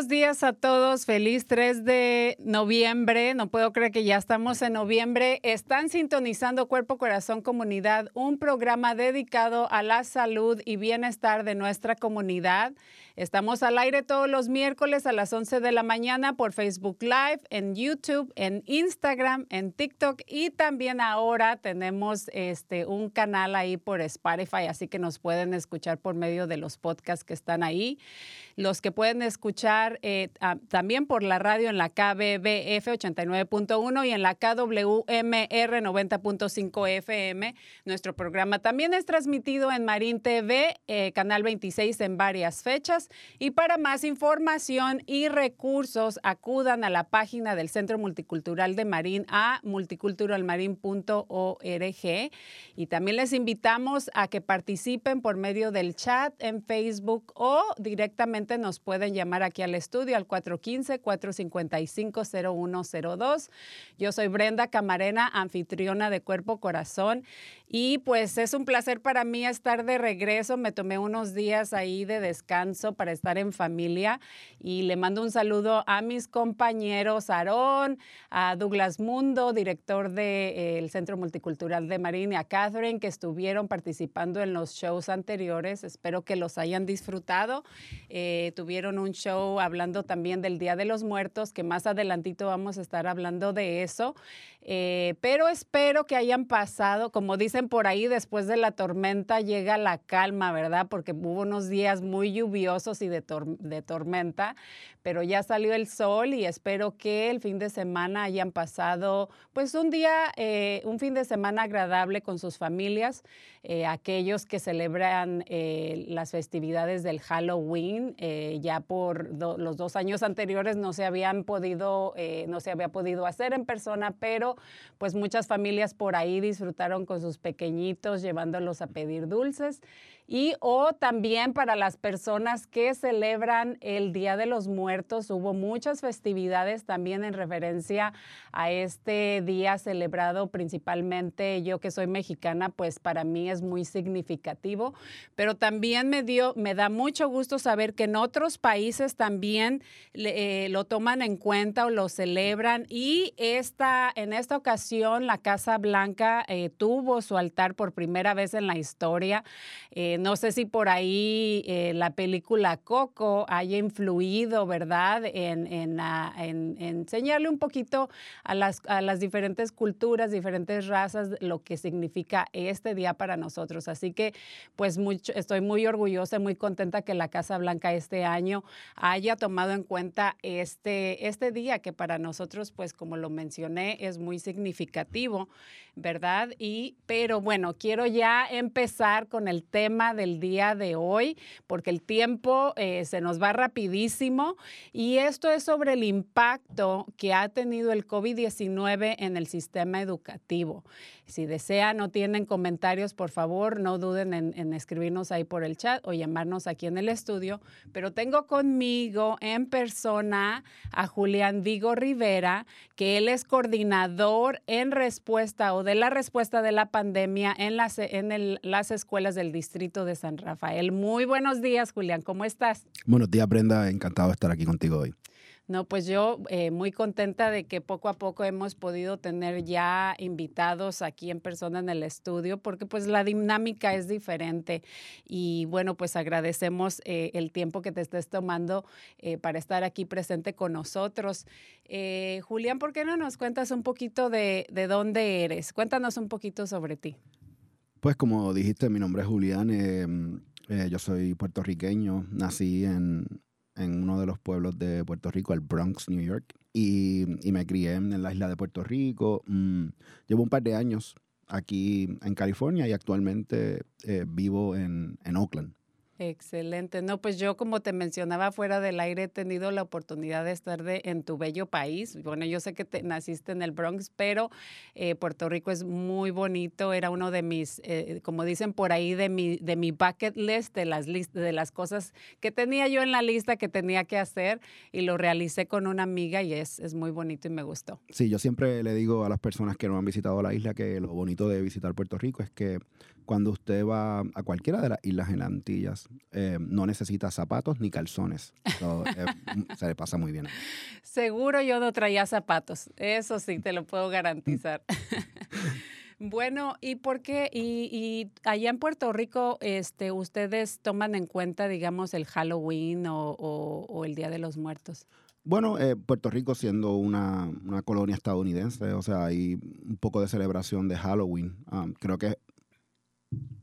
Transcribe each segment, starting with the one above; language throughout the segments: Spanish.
Buenos días a todos. Feliz 3 de noviembre. No puedo creer que ya estamos en noviembre. Están sintonizando Cuerpo Corazón Comunidad, un programa dedicado a la salud y bienestar de nuestra comunidad. Estamos al aire todos los miércoles a las 11 de la mañana por Facebook Live, en YouTube, en Instagram, en TikTok y también ahora tenemos este, un canal ahí por Spotify, así que nos pueden escuchar por medio de los podcasts que están ahí. Los que pueden escuchar eh, ah, también por la radio en la KBBF 89.1 y en la KWMR 90.5 FM. Nuestro programa también es transmitido en Marín TV, eh, Canal 26 en varias fechas. Y para más información y recursos, acudan a la página del Centro Multicultural de Marín a multiculturalmarin.org. Y también les invitamos a que participen por medio del chat en Facebook o directamente nos pueden llamar aquí al estudio al 415-455-0102. Yo soy Brenda Camarena, anfitriona de Cuerpo Corazón. Y pues es un placer para mí estar de regreso. Me tomé unos días ahí de descanso para estar en familia y le mando un saludo a mis compañeros Aarón, a Douglas Mundo, director del Centro Multicultural de Marín, y a Catherine, que estuvieron participando en los shows anteriores. Espero que los hayan disfrutado. Eh, tuvieron un show hablando también del Día de los Muertos, que más adelantito vamos a estar hablando de eso. Eh, pero espero que hayan pasado, como dicen por ahí, después de la tormenta llega la calma, ¿verdad? Porque hubo unos días muy lluviosos y de, tor- de tormenta, pero ya salió el sol y espero que el fin de semana hayan pasado pues un día, eh, un fin de semana agradable con sus familias, eh, aquellos que celebran eh, las festividades del Halloween, eh, ya por los dos años anteriores no se habían podido, eh, no se había podido hacer en persona, pero pues muchas familias por ahí disfrutaron con sus pequeñitos llevándolos a pedir dulces. Y o también para las personas que celebran el Día de los Muertos, hubo muchas festividades también en referencia a este día celebrado principalmente yo que soy mexicana, pues para mí es muy significativo, pero también me dio me da mucho gusto saber que en otros países también le- eh, lo toman en cuenta o lo celebran y esta en esta ocasión la Casa Blanca eh, tuvo su altar por primera vez en la historia. Eh, no sé si por ahí eh, la película Coco haya influido, ¿verdad?, en, en, ah, en- en enseñarle un poquito a las, a las diferentes culturas, diferentes razas, lo que significa este día para nosotros. Así que, pues, mucho, estoy muy orgullosa, muy contenta que la Casa Blanca este año haya tomado en cuenta este, este día que para nosotros, pues como lo mencioné, es muy significativo, ¿verdad? Y, pero bueno, quiero ya empezar con el tema del día de hoy, porque el tiempo eh, se nos va rapidísimo y esto es sobre el impacto que ha tenido el COVID-19 en el sistema educativo. Si desean o tienen comentarios, por favor, no duden en, escribirnos ahí por el chat o llamarnos aquí en el estudio. Pero tengo conmigo en persona a Julián Vigo Rivera, que él es coordinador en respuesta o de la respuesta de la pandemia en las, en las escuelas del distrito de San Rafael. Muy buenos días, Julián, ¿cómo estás? Buenos días, Brenda. Encantado de estar aquí contigo hoy. No, pues yo eh, muy contenta de que poco a poco hemos podido tener ya invitados aquí en persona en el estudio, porque pues la dinámica es diferente. Y bueno, pues agradecemos eh, el tiempo que te estés tomando eh, para estar aquí presente con nosotros. Julián, ¿por qué no nos cuentas un poquito de, de dónde eres? Cuéntanos un poquito sobre ti. Pues como dijiste, mi nombre es Julián. eh, yo soy puertorriqueño. Nací en, en uno de los pueblos de Puerto Rico, el Bronx, New York. Y, y me crié en la isla de Puerto Rico. Mm, llevo un par de años aquí en California y actualmente eh, vivo en, en Oakland. Excelente. No, pues yo como te mencionaba fuera del aire he tenido la oportunidad de estar de, en tu bello país. Bueno, yo sé que te, naciste en el Bronx, pero eh, Puerto Rico es muy bonito. Era uno de mis, eh, como dicen por ahí, de mi, de mi bucket list, de las, list- de las cosas que tenía yo en la lista que tenía que hacer y lo realicé con una amiga y es, es muy bonito y me gustó. Sí, yo siempre le digo a las personas que no han visitado la isla que lo bonito de visitar Puerto Rico es que cuando usted va a cualquiera de las islas en las Antillas, eh, no necesita zapatos ni calzones. So, eh, se le pasa muy bien. Seguro yo no traía zapatos, eso sí, te lo puedo garantizar. Bueno, ¿y por qué? Y, y allá en Puerto Rico, este, ¿ustedes toman en cuenta, digamos, el Halloween o, o- o el Día de los Muertos? Bueno, eh, Puerto Rico siendo una, una colonia estadounidense, o sea, hay un poco de celebración de Halloween. Um, creo que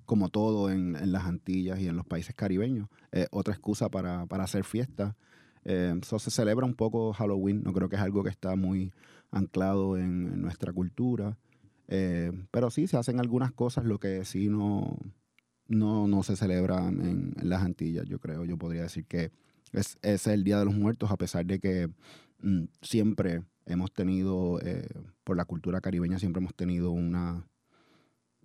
como todo en, en las Antillas y en los países caribeños, eh, otra excusa para, para hacer fiesta. Eh, so se celebra un poco Halloween, no creo que es algo que está muy anclado en, en nuestra cultura. Eh, pero sí, se hacen algunas cosas, lo que sí no, no, no se celebra en, en las Antillas, yo creo. Yo podría decir que es, es el Día de los Muertos, a pesar de que mm, siempre hemos tenido, eh, por la cultura caribeña, siempre hemos tenido una,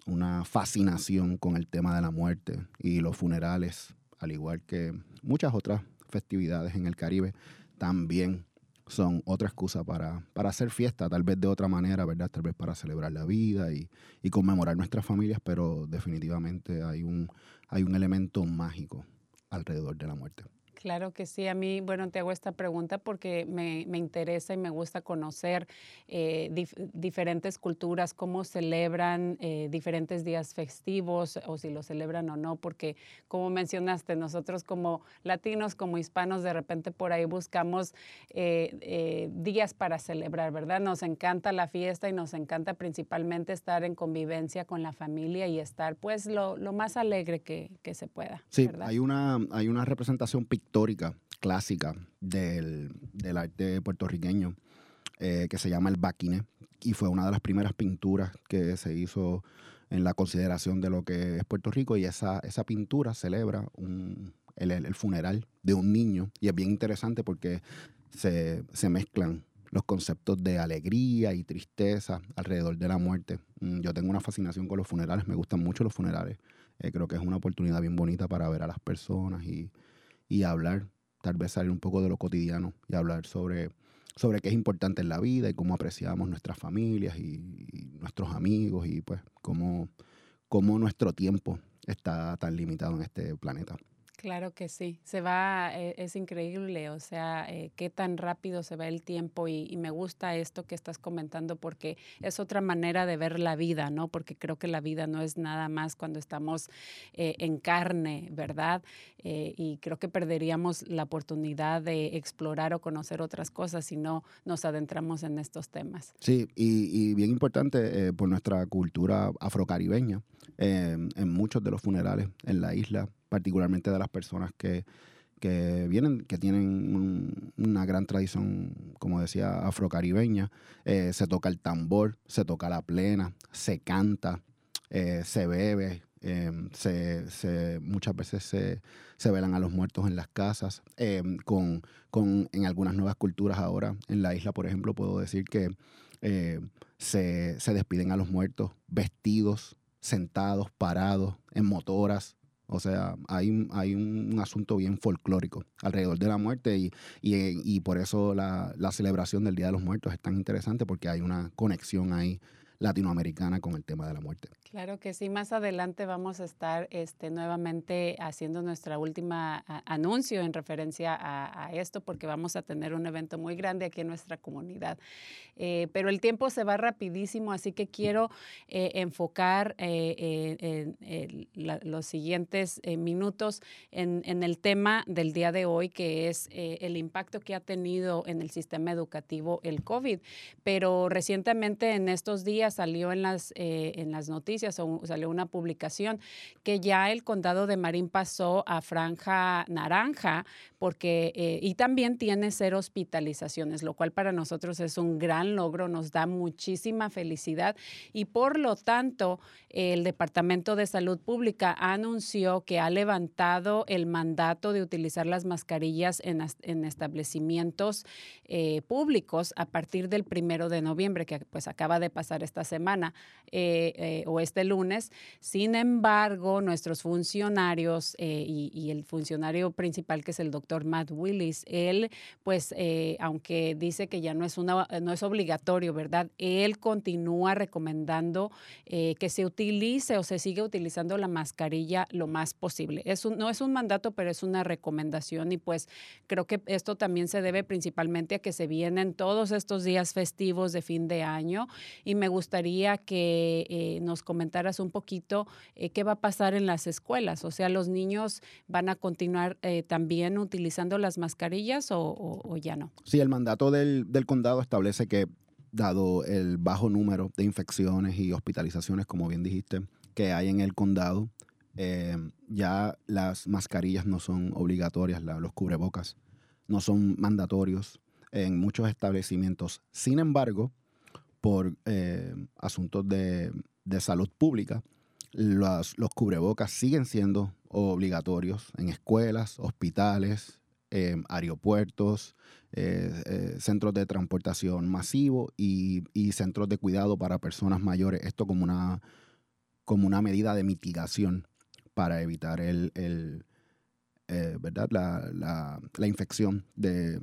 una fascinación con el tema de la muerte y los funerales, al igual que muchas otras festividades en el Caribe, también son otra excusa para, para hacer fiesta, tal vez de otra manera, ¿verdad? Tal vez para celebrar la vida y, y conmemorar nuestras familias, pero definitivamente hay un, hay un elemento mágico alrededor de la muerte. Claro que sí. A mí, bueno, te hago esta pregunta porque me, me interesa y me gusta conocer eh, dif- diferentes culturas, cómo celebran eh, diferentes días festivos o si lo celebran o no, porque como mencionaste, nosotros como latinos, como hispanos, de repente por ahí buscamos eh, días para celebrar, ¿verdad? Nos encanta la fiesta y nos encanta principalmente estar en convivencia con la familia y estar pues lo, lo más alegre que, que se pueda. Sí, ¿verdad? hay una, hay una representación pictórica clásica del, del arte puertorriqueño eh, que se llama el Baquine y fue una de las primeras pinturas que se hizo en la consideración de lo que es Puerto Rico y esa, esa pintura celebra el funeral de un niño y es bien interesante porque se, se mezclan los conceptos de alegría y tristeza alrededor de la muerte. Mm, Yo tengo una fascinación con los funerales, me gustan mucho los funerales. Eh, creo que es una oportunidad bien bonita para ver a las personas y, y hablar, tal vez salir un poco de lo cotidiano y hablar sobre, sobre qué es importante en la vida y cómo apreciamos nuestras familias y, y nuestros amigos y pues cómo, cómo nuestro tiempo está tan limitado en este planeta. Claro que sí, se va, eh, es increíble, o sea, eh, qué tan rápido se va el tiempo y, me gusta esto que estás comentando porque es otra manera de ver la vida, ¿no? Porque creo que la vida no es nada más cuando estamos eh, en carne, ¿verdad? Y creo que perderíamos la oportunidad de explorar o conocer otras cosas si no nos adentramos en estos temas. Sí, y, y bien importante por nuestra cultura afrocaribeña, en muchos de los funerales en la isla, particularmente de las personas que, que vienen, que tienen un- una gran tradición, como decía, afrocaribeña. Eh, se toca el tambor, se toca la plena, se canta, eh, se bebe, eh, se, muchas veces se, se velan a los muertos en las casas. con, con, en algunas nuevas culturas ahora, en la isla, por ejemplo, puedo decir que se, se despiden a los muertos vestidos, sentados, parados, en motoras. O sea, hay, hay un, un asunto bien folclórico alrededor de la muerte y, y, eh, y por eso la, la celebración del Día de los Muertos es tan interesante porque hay una conexión ahí latinoamericana con el tema de la muerte. Claro que sí, más adelante vamos a estar este, nuevamente haciendo nuestra última anuncio en referencia a, esto, porque vamos a tener un evento muy grande aquí en nuestra comunidad. Eh, pero el tiempo se va rapidísimo, así que quiero eh, enfocar eh, los siguientes minutos en, en el tema del día de hoy, que es el impacto que ha tenido en el sistema educativo el COVID. Pero recientemente en estos días salió en las, en las noticias o salió una publicación que ya el condado de Marín pasó a franja naranja porque eh, y también tiene cero hospitalizaciones, lo cual para nosotros es un gran logro, nos da muchísima felicidad. Y por lo tanto el Departamento de Salud Pública anunció que ha levantado el mandato de utilizar las mascarillas en, establecimientos eh, públicos a partir del primero de noviembre, que pues acaba de pasar esta semana eh, eh, o este lunes. Sin embargo, nuestros funcionarios eh, y, el funcionario principal, que es el doctor Matt Willis, él, pues, eh, aunque dice que ya no es, una, no es obligatorio, ¿verdad? Él continúa recomendando eh, que se utilice o se siga utilizando la mascarilla lo más posible. Es un- no es un mandato, pero es una recomendación y pues creo que esto también se debe principalmente a que se vienen todos estos días festivos de fin de año y me gustaría que nos comentaras un poquito eh, qué va a pasar en las escuelas. O sea, ¿los niños van a continuar eh, también utilizando las mascarillas o, ya no? Sí, el mandato del, condado establece que, dado el bajo número de infecciones y hospitalizaciones, como bien dijiste, que hay en el condado, eh, ya las mascarillas no son obligatorias, los cubrebocas no son mandatorios en muchos establecimientos. Sin embargo, por asuntos de, de salud pública, las- los cubrebocas siguen siendo obligatorios en escuelas, hospitales, eh, aeropuertos, eh, eh, centros de transportación masivo y, y centros de cuidado para personas mayores. Esto como una, como una medida de mitigación para evitar el, el, eh, ¿verdad? La, la- la infección de,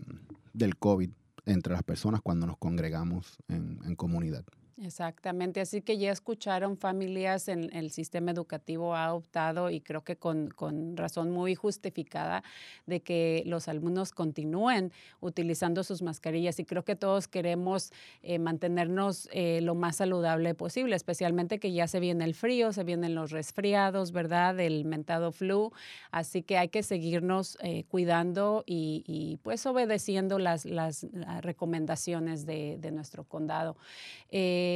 del COVID entre las personas cuando nos congregamos en, en comunidad. Exactamente, así que ya escucharon familias en el sistema educativo ha optado y creo que con, con razón muy justificada de que los alumnos continúen utilizando sus mascarillas y creo que todos queremos eh, mantenernos eh, lo más saludable posible, especialmente que ya se viene el frío, se vienen los resfriados, ¿verdad? El mentado flu, así que hay que seguirnos eh, cuidando y, y, pues obedeciendo las, las, recomendaciones de, de nuestro condado. Eh,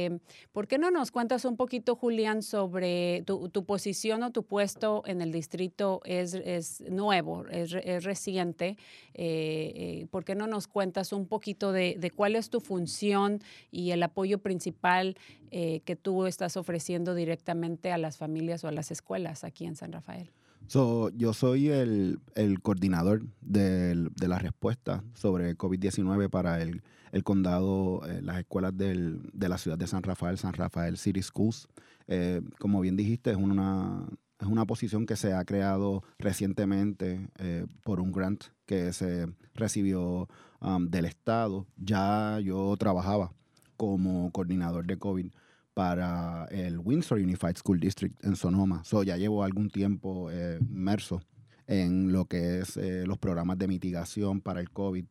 ¿Por qué no nos cuentas un poquito, Julián, sobre tu, posición o tu puesto en el distrito es, nuevo, es, reciente? Eh, eh, ¿Por qué no nos cuentas un poquito de, cuál es tu función y el apoyo principal eh, que tú estás ofreciendo directamente a las familias o a las escuelas aquí en San Rafael? So, yo soy el, el coordinador del, de la respuesta sobre COVID-19 para el, el condado, eh, las escuelas del, de la ciudad de San Rafael, San Rafael City Schools. Eh, como bien dijiste, es una, es una posición que se ha creado recientemente eh, por un grant que se recibió um, del Estado. Ya yo trabajaba como coordinador de COVID para el Windsor Unified School District en Sonoma. So, ya llevo algún tiempo eh, inmerso en lo que es eh, los programas de mitigación para el COVID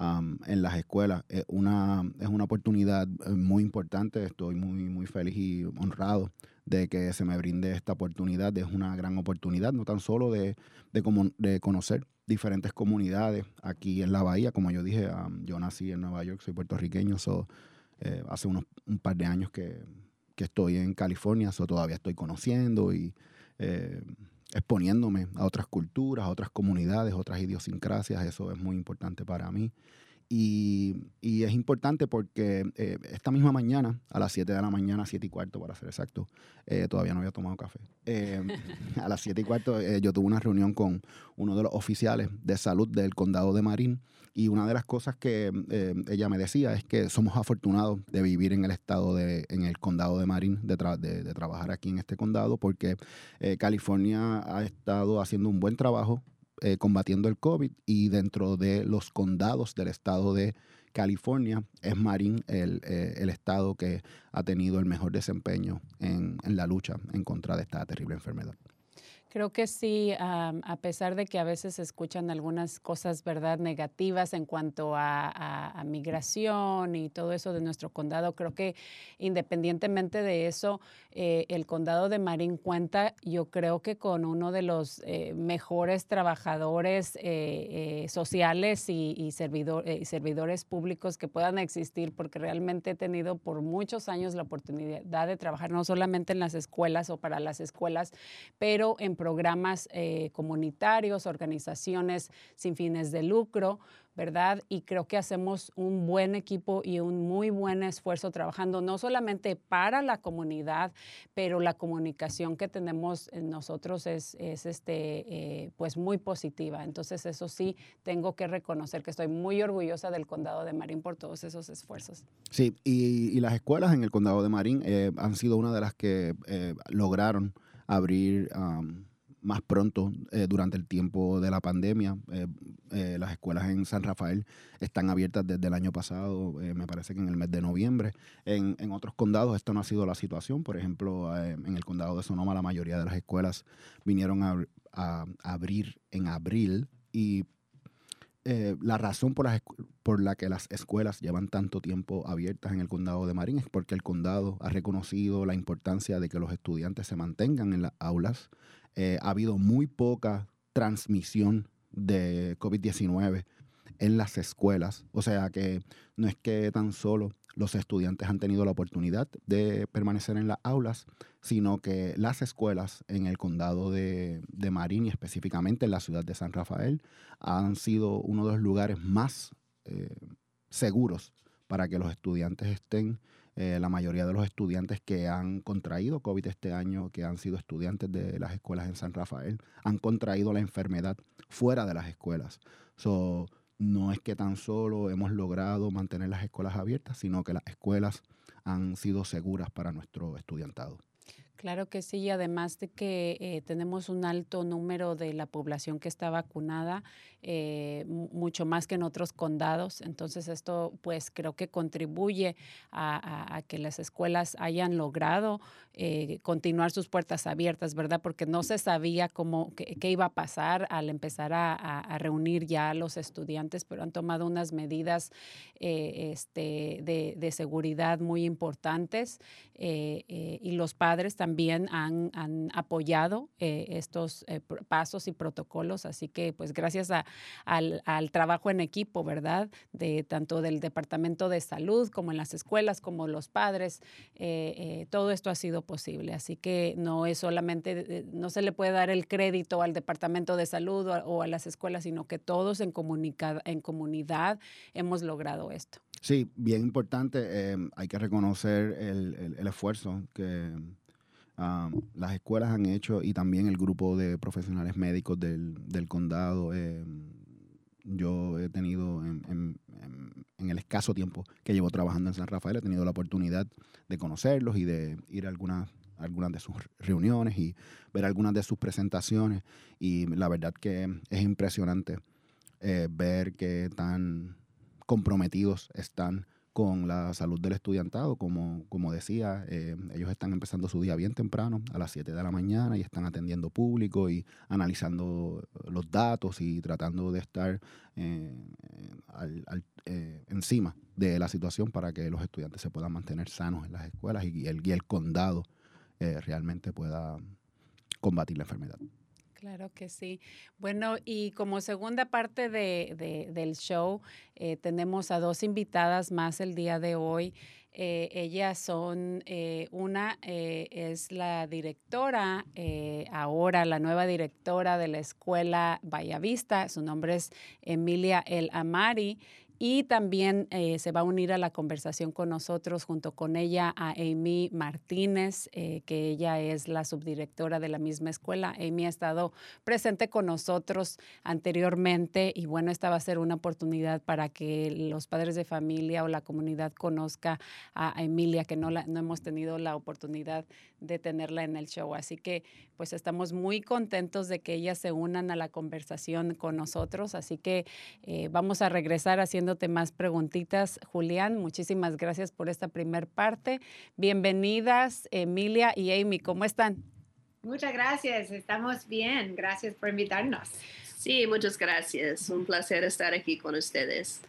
um, en las escuelas. Es una, es una oportunidad eh, muy importante. Estoy muy, muy feliz y honrado de que se me brinde esta oportunidad. Es una gran oportunidad, no tan solo de, de, de conocer diferentes comunidades aquí en la bahía. Como yo dije, um, yo nací en Nueva York, soy puertorriqueño, so, eh, hace unos, un par de años que, que estoy en California, so todavía estoy conociendo y eh, exponiéndome a otras culturas, a otras comunidades, otras idiosincrasias. Eso es muy importante para mí. Y, y es importante porque eh, esta misma mañana, a las 7 de la mañana, 7 y cuarto para ser exacto, todavía no había tomado café. A las 7 y cuarto yo tuve una reunión con uno de los oficiales de salud del condado de Marín y una de las cosas que ella me decía es que somos afortunados de vivir en el estado de, en el condado de Marín, de, trabajar aquí en este condado, porque California ha estado haciendo un buen trabajo eh, combatiendo el COVID y dentro de los condados del estado de California es Marín el, eh, estado que ha tenido el mejor desempeño en la lucha en contra de esta terrible enfermedad. Creo que sí, a pesar de que a veces se escuchan algunas cosas, ¿verdad?, negativas en cuanto a, migración y todo eso de nuestro condado, creo que independientemente de eso, eh, el condado de Marín cuenta, yo creo que con uno de los eh, mejores trabajadores eh, sociales y, servidores públicos que puedan existir, porque realmente he tenido por muchos años la oportunidad de trabajar no solamente en las escuelas o para las escuelas, pero programas eh, comunitarios, organizaciones sin fines de lucro, ¿verdad? Y creo que hacemos un buen equipo y un muy buen esfuerzo trabajando, no solamente para la comunidad, pero la comunicación que tenemos nosotros es, es este, eh, pues muy positiva. Entonces, eso sí, tengo que reconocer que estoy muy orgullosa del condado de Marín por todos esos esfuerzos. Sí, y, las escuelas en el condado de Marín eh, han sido una de las que lograron abrir más pronto eh, durante el tiempo de la pandemia. Eh, eh, las escuelas en San Rafael están abiertas desde el año pasado, me parece que en el mes de noviembre. En, en, otros condados esto no ha sido la situación. Por ejemplo, en el condado de Sonoma la mayoría de las escuelas vinieron a, abrir en abril y la razón por la, por la que las escuelas llevan tanto tiempo abiertas en el condado de Marín es porque el condado ha reconocido la importancia de que los estudiantes se mantengan en las aulas eh, ha habido muy poca transmisión de COVID-19 en las escuelas. O sea que no es que tan solo los estudiantes han tenido la oportunidad de permanecer en las aulas, sino que las escuelas en el condado de, Marín y específicamente en la ciudad de San Rafael han sido uno de los lugares más eh, seguros para que los estudiantes estén eh, la mayoría de los estudiantes que han contraído COVID este año, que han sido estudiantes de las escuelas en San Rafael, han contraído la enfermedad fuera de las escuelas. So, no es que tan solo hemos logrado mantener las escuelas abiertas, sino que las escuelas han sido seguras para nuestro estudiantado. Claro que sí, además de que eh, tenemos un alto número de la población que está vacunada, eh, mucho más que en otros condados, entonces esto pues creo que contribuye a, que las escuelas hayan logrado eh, continuar sus puertas abiertas, ¿verdad? Porque no se sabía cómo, qué, iba a pasar al empezar a, reunir ya a los estudiantes, pero han tomado unas medidas este, de, de, seguridad muy importantes y los padres también también han, apoyado eh, estos eh, pasos y protocolos. Así que, pues, gracias al, trabajo en equipo, ¿verdad? De tanto del Departamento de Salud como en las escuelas, como los padres, eh, todo esto ha sido posible. Así que no es solamente, no se le puede dar el crédito al Departamento de Salud o, a las escuelas, sino que todos en, en comunidad hemos logrado esto. Sí, bien importante. hay que reconocer el esfuerzo que las escuelas han hecho y también el grupo de profesionales médicos del, del condado. Eh, yo he tenido en, en, en, el escaso tiempo que llevo trabajando en San Rafael, he tenido la oportunidad de conocerlos y de ir a algunas, algunas de sus reuniones y ver algunas de sus presentaciones. Y la verdad que es impresionante eh, ver que tan comprometidos están con la salud del estudiantado. Como, como decía, eh, ellos están empezando su día bien temprano, a las 7 de la mañana, y están atendiendo público y analizando los datos y tratando de estar eh, eh, encima de la situación para que los estudiantes se puedan mantener sanos en las escuelas y el, y el condado realmente pueda combatir la enfermedad. Claro que sí. Bueno, y como segunda parte de, de, del show, eh, tenemos a dos invitadas más el día de hoy. Eh, ellas son, eh, una es la directora, ahora la nueva directora de la escuela Vallavista, su nombre es Emilia El Amari. Y también eh, se va a unir a la conversación con nosotros, junto con ella, a Amy Martínez, eh, que ella es la subdirectora de la misma escuela. Amy ha estado presente con nosotros anteriormente y bueno, esta va a ser una oportunidad para que los padres de familia o la comunidad conozca a, Emilia, que no, la, no hemos tenido la oportunidad de tenerla en el show. Así que pues estamos muy contentos de que ellas se unan a la conversación con nosotros. Así que eh, vamos a regresar haciéndote más preguntitas. Julián, muchísimas gracias por esta primer parte. Bienvenidas, Emilia y Amy, ¿cómo están? Muchas gracias, estamos bien. Gracias por invitarnos. Sí, muchas gracias. Un placer estar aquí con ustedes.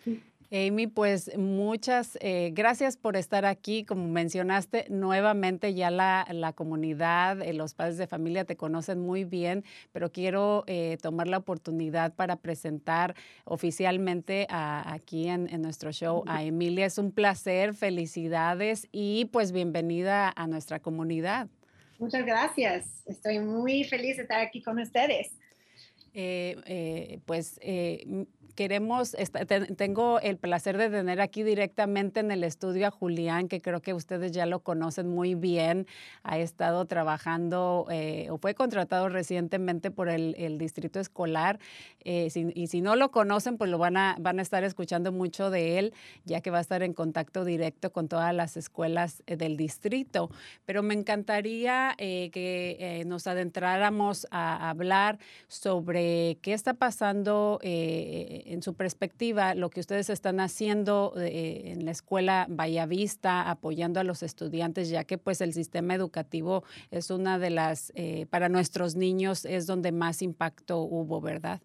Amy, pues muchas eh, gracias por estar aquí. Como mencionaste, nuevamente ya la, la comunidad, eh, los padres de familia te conocen muy bien, pero quiero eh, tomar la oportunidad para presentar oficialmente a, aquí en, en, nuestro show a Emilia. Es un placer, felicidades y pues bienvenida a nuestra comunidad. Muchas gracias. Estoy muy feliz de estar aquí con ustedes. Pues queremos, tengo el placer de tener aquí directamente en el estudio a Julián, que creo que ustedes ya lo conocen muy bien. Ha estado trabajando eh, o fue contratado recientemente por el, distrito escolar. Eh, y si no lo conocen, pues lo van a, van a estar escuchando mucho de él, ya que va a estar en contacto directo con todas las escuelas eh, del distrito. Pero me encantaría que nos adentráramos a hablar sobre qué está pasando en su perspectiva, lo que ustedes están haciendo eh, en la escuela Vallavista, apoyando a los estudiantes, ya que pues el sistema educativo es una de las, eh, para nuestros niños es donde más impacto hubo, ¿verdad?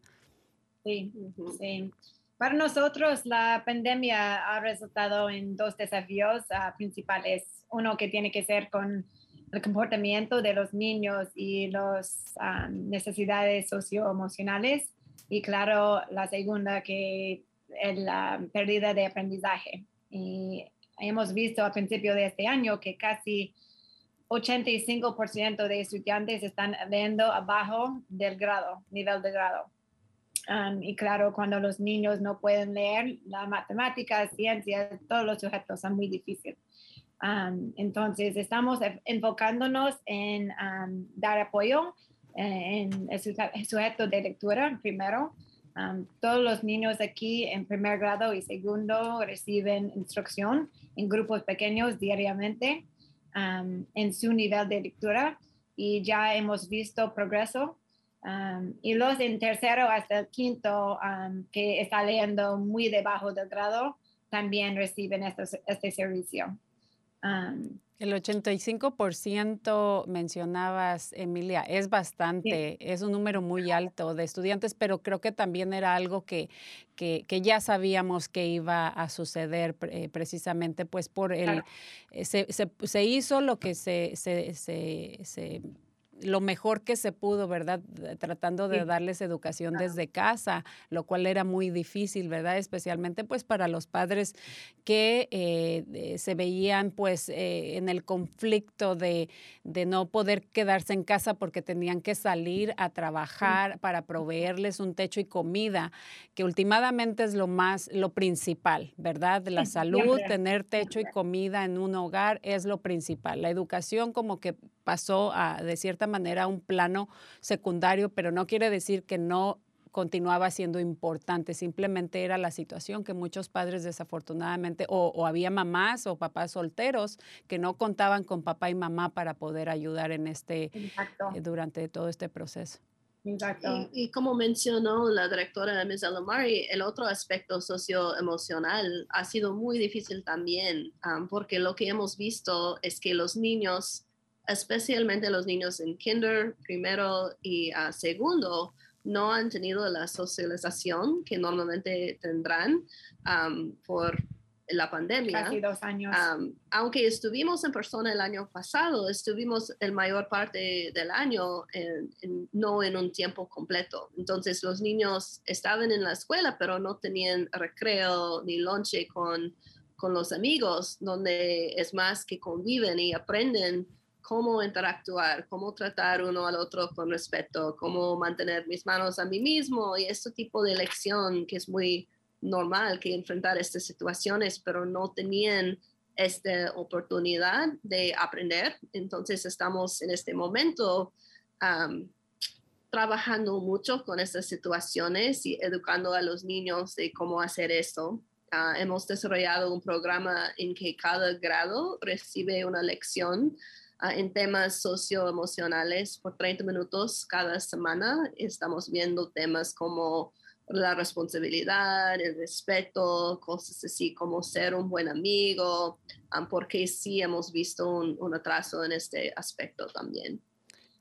Sí, sí. Para nosotros la pandemia ha resultado en dos desafíos uh, principales. Uno que tiene que ser con el comportamiento de los niños y las um, necesidades socioemocionales y claro, la segunda que es la pérdida de aprendizaje. Y hemos visto a principio de este año que casi 85% de estudiantes están leyendo abajo del grado, nivel de grado. Um, y claro, cuando los niños no pueden leer, la matemática, ciencias, todos los sujetos son muy difíciles. Um, entonces, estamos enfocándonos en um, dar apoyo en el sujeto de lectura primero. Um, todos los niños aquí en primer grado y segundo reciben instrucción en grupos pequeños diariamente um, en su nivel de lectura y ya hemos visto progreso. Um, y los en tercero hasta el quinto que está leyendo muy debajo del grado también reciben este, este servicio. El 85% mencionabas, Emilia, es bastante, sí. es un número muy alto de estudiantes, pero creo que también era algo que, que, que ya sabíamos que iba a suceder eh, precisamente pues por el... Claro. Eh, se, se, se, hizo lo que se, se, se lo mejor que se pudo, ¿verdad? Tratando de sí. darles educación claro. desde casa, lo cual era muy difícil, ¿verdad? Especialmente pues para los padres que eh, se veían pues eh, en el conflicto de, de, no poder quedarse en casa porque tenían que salir a trabajar sí. para proveerles un techo y comida, que últimamente es lo más, lo principal, ¿verdad? La sí, salud, tener techo y comida en un hogar es lo principal. La educación como que pasó a, de cierta manera a un plano secundario, pero no quiere decir que no continuaba siendo importante, simplemente era la situación que muchos padres desafortunadamente, o, o, había mamás o papás solteros que no contaban con papá y mamá para poder ayudar en este, eh, durante todo este proceso. Exacto. Y, y, como mencionó la directora Ms. Alamari, el otro aspecto socioemocional ha sido muy difícil también, um, porque lo que hemos visto es que los niños especialmente los niños en kinder, primero y uh, segundo, no han tenido la socialización que normalmente tendrán um, por la pandemia. Casi dos años. Am, aunque estuvimos en persona el año pasado, estuvimos el mayor parte del año en- en- no en un tiempo completo. Entonces los niños estaban en la escuela, pero no tenían recreo ni lonche con, con los amigos, donde es más que conviven y aprenden cómo interactuar, cómo tratar uno al otro con respeto, cómo mantener mis manos a mí mismo y este tipo de lección que es muy normal que enfrentar estas situaciones, pero no tenían esta oportunidad de aprender. Entonces estamos en este momento am, trabajando mucho con estas situaciones y educando a los niños de cómo hacer esto. Ah, hemos desarrollado un programa en que cada grado recibe una lección ah, en temas socioemocionales por 30 minutos cada semana. Estamos viendo temas como la responsabilidad, el respeto, cosas así como ser un buen amigo, ah, porque sí hemos visto un, un atraso en este aspecto también.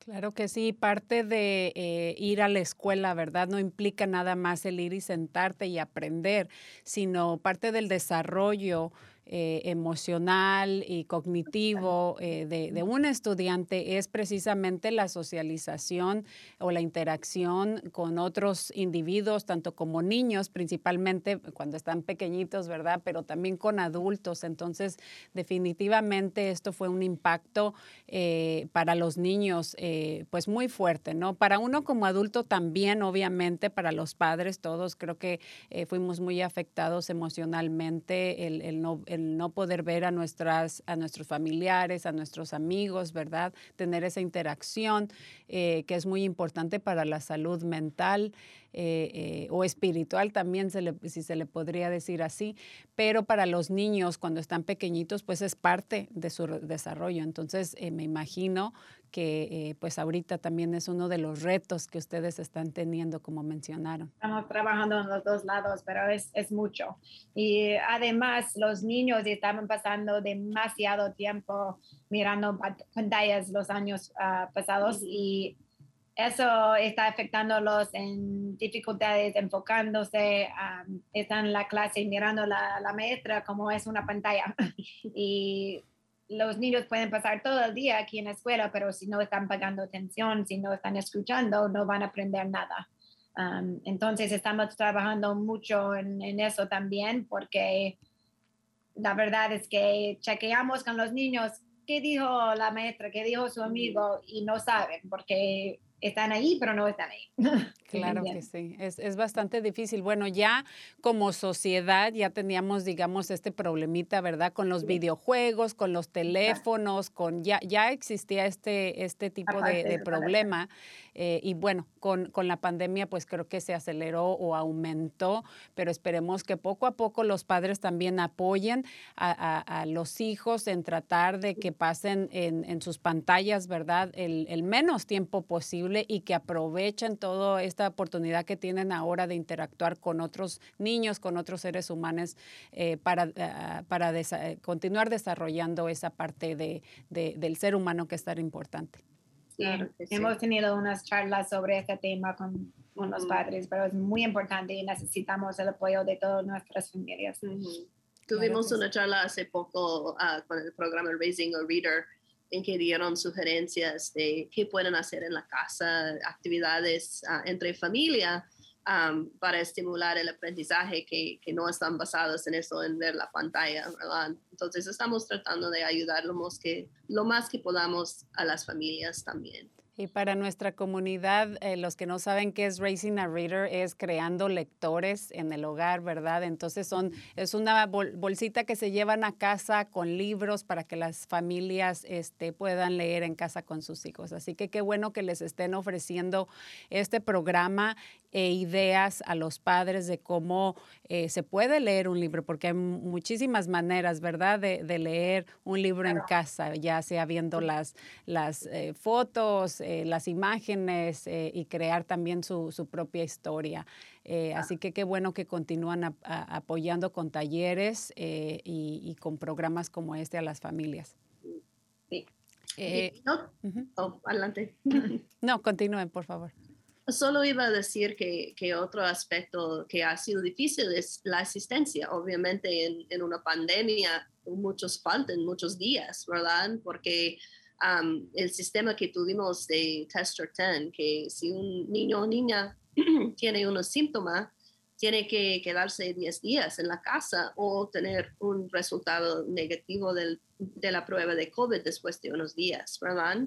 Claro que sí, parte de eh, ir a la escuela, ¿verdad? No implica nada más el ir y sentarte y aprender, sino parte del desarrollo eh, emocional y cognitivo eh, de, de un estudiante es precisamente la socialización o la interacción con otros individuos, tanto como niños, principalmente cuando están pequeñitos, ¿verdad? Pero también con adultos. Entonces, definitivamente esto fue un impacto eh, para los niños, pues muy fuerte, ¿no? Para uno como adulto también, obviamente, para los padres, todos creo que fuimos muy afectados emocionalmente, el, el no, el no poder ver a, nuestras, a nuestros familiares, a nuestros amigos, ¿verdad? Tener esa interacción eh, que es muy importante para la salud mental. eh, eh, o espiritual también, si se le podría decir así, pero para los niños cuando están pequeñitos, pues es parte de su desarrollo. Entonces, me imagino que eh, pues ahorita también es uno de los retos que ustedes están teniendo, como mencionaron. Estamos trabajando en los dos lados, pero es, es mucho. Y además los niños estaban pasando demasiado tiempo mirando pantallas los años ah, pasados y eso está afectándolos en dificultades enfocándose, ah, están en la clase mirando la, la maestra como es una pantalla. y los niños pueden pasar todo el día aquí en la escuela, pero si no están pagando atención, si no están escuchando, no van a aprender nada. Um, entonces estamos trabajando mucho en, en eso también porque la verdad es que chequeamos con los niños qué dijo la maestra, qué dijo su amigo y no saben porque están ahí pero no están ahí. Claro que sí, es, es bastante difícil. Bueno, ya como sociedad ya teníamos, digamos, este problemita, ¿verdad? Con los Sí. videojuegos, con los teléfonos, con ya, ya existía este, este tipo de, Aparte problema. eh, y bueno, con, con la pandemia, pues creo que se aceleró o aumentó, pero esperemos que poco a poco los padres también apoyen a, a- a los hijos en tratar de que pasen en, en sus pantallas, ¿verdad? El, el menos tiempo posible y que aprovechen toda esta oportunidad que tienen ahora de interactuar con otros niños, con otros seres humanos, eh, para, ah, para desa- eh, continuar desarrollando esa parte de, de- del ser humano que es tan importante. Sí, Claro sí. hemos tenido unas charlas sobre este tema con, con los Ujú. padres, pero es muy importante y necesitamos el apoyo de todas nuestras familias. Ujú. Tuvimos que sí. una charla hace poco ah, con el programa Raising a Reader en que dieron sugerencias de qué pueden hacer en la casa, actividades ah, entre familia am, para estimular el aprendizaje que, que no están basados en eso, en ver la pantalla. Entonces estamos tratando de ayudar lo más que, lo más que podamos a las familias también. Y para nuestra comunidad, eh, los que no saben qué es Raising a Reader, es creando lectores en el hogar, ¿verdad? Entonces son, es una bol- bolsita que se llevan a casa con libros para que las familias este, puedan leer en casa con sus hijos. Así que qué bueno que les estén ofreciendo este programa e ideas a los padres de cómo eh, se puede leer un libro, porque hay mu- muchísimas maneras, ¿verdad?, de, de leer un libro en casa, ya sea viendo las, las eh, fotos, eh, las imágenes eh, y crear también su, su propia historia. Eh, Así que qué bueno que continúan a- a- apoyando con talleres eh, y, y con programas como este a las familias. Sí. Eh, no- ujú. oh, adelante. no, continúen, por favor. Solo iba a decir que, que, otro aspecto que ha sido difícil es la asistencia. Obviamente en, en una pandemia muchos faltan muchos días, ¿verdad? Porque el sistema que tuvimos de Tester 10, que si un niño o niña tiene unos síntomas, tiene que quedarse 10 días en la casa o tener un resultado negativo del, de la prueba de COVID después de unos días, ¿verdad?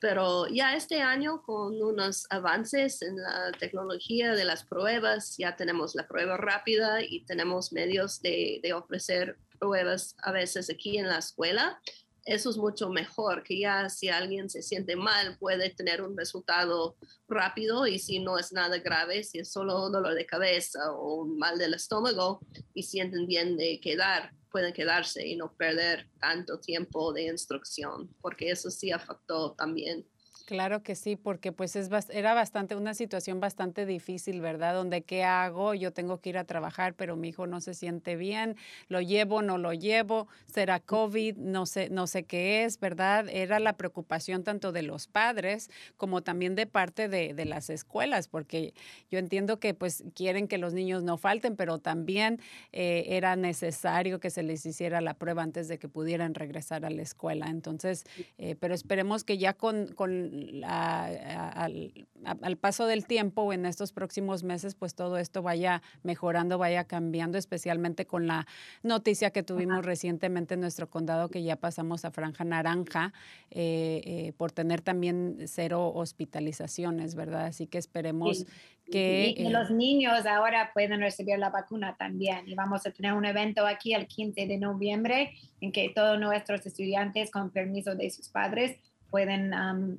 Pero ya este año, con unos avances en la tecnología de las pruebas, ya tenemos la prueba rápida y tenemos medios de, de ofrecer pruebas a veces aquí en la escuela eso es mucho mejor, que ya si alguien se siente mal puede tener un resultado rápido y si no es nada grave, si es solo dolor de cabeza o mal del estómago y sienten bien de quedar, pueden quedarse y no perder tanto tiempo de instrucción, porque eso sí afectó también Claro que sí, porque pues es, era bastante, una situación bastante difícil, ¿verdad? Donde qué hago, yo tengo que ir a trabajar, pero mi hijo no se siente bien, lo llevo, no lo llevo, será COVID, no sé, no sé qué es, ¿verdad? Era la preocupación tanto de los padres como también de parte de, de las escuelas, porque yo entiendo que pues quieren que los niños no falten, pero también eh, era necesario que se les hiciera la prueba antes de que pudieran regresar a la escuela. Entonces, eh, pero esperemos que ya con, con al, paso del tiempo, en estos próximos meses, pues todo esto vaya mejorando, vaya cambiando, especialmente con la noticia que tuvimos recientemente en nuestro condado, que ya pasamos a franja naranja, eh, eh, por tener también cero hospitalizaciones, ¿verdad? Así que esperemos que... Y, los niños ahora pueden recibir la vacuna también. Y vamos a tener un evento aquí el 15 de noviembre en que todos nuestros estudiantes, con permiso de sus padres, pueden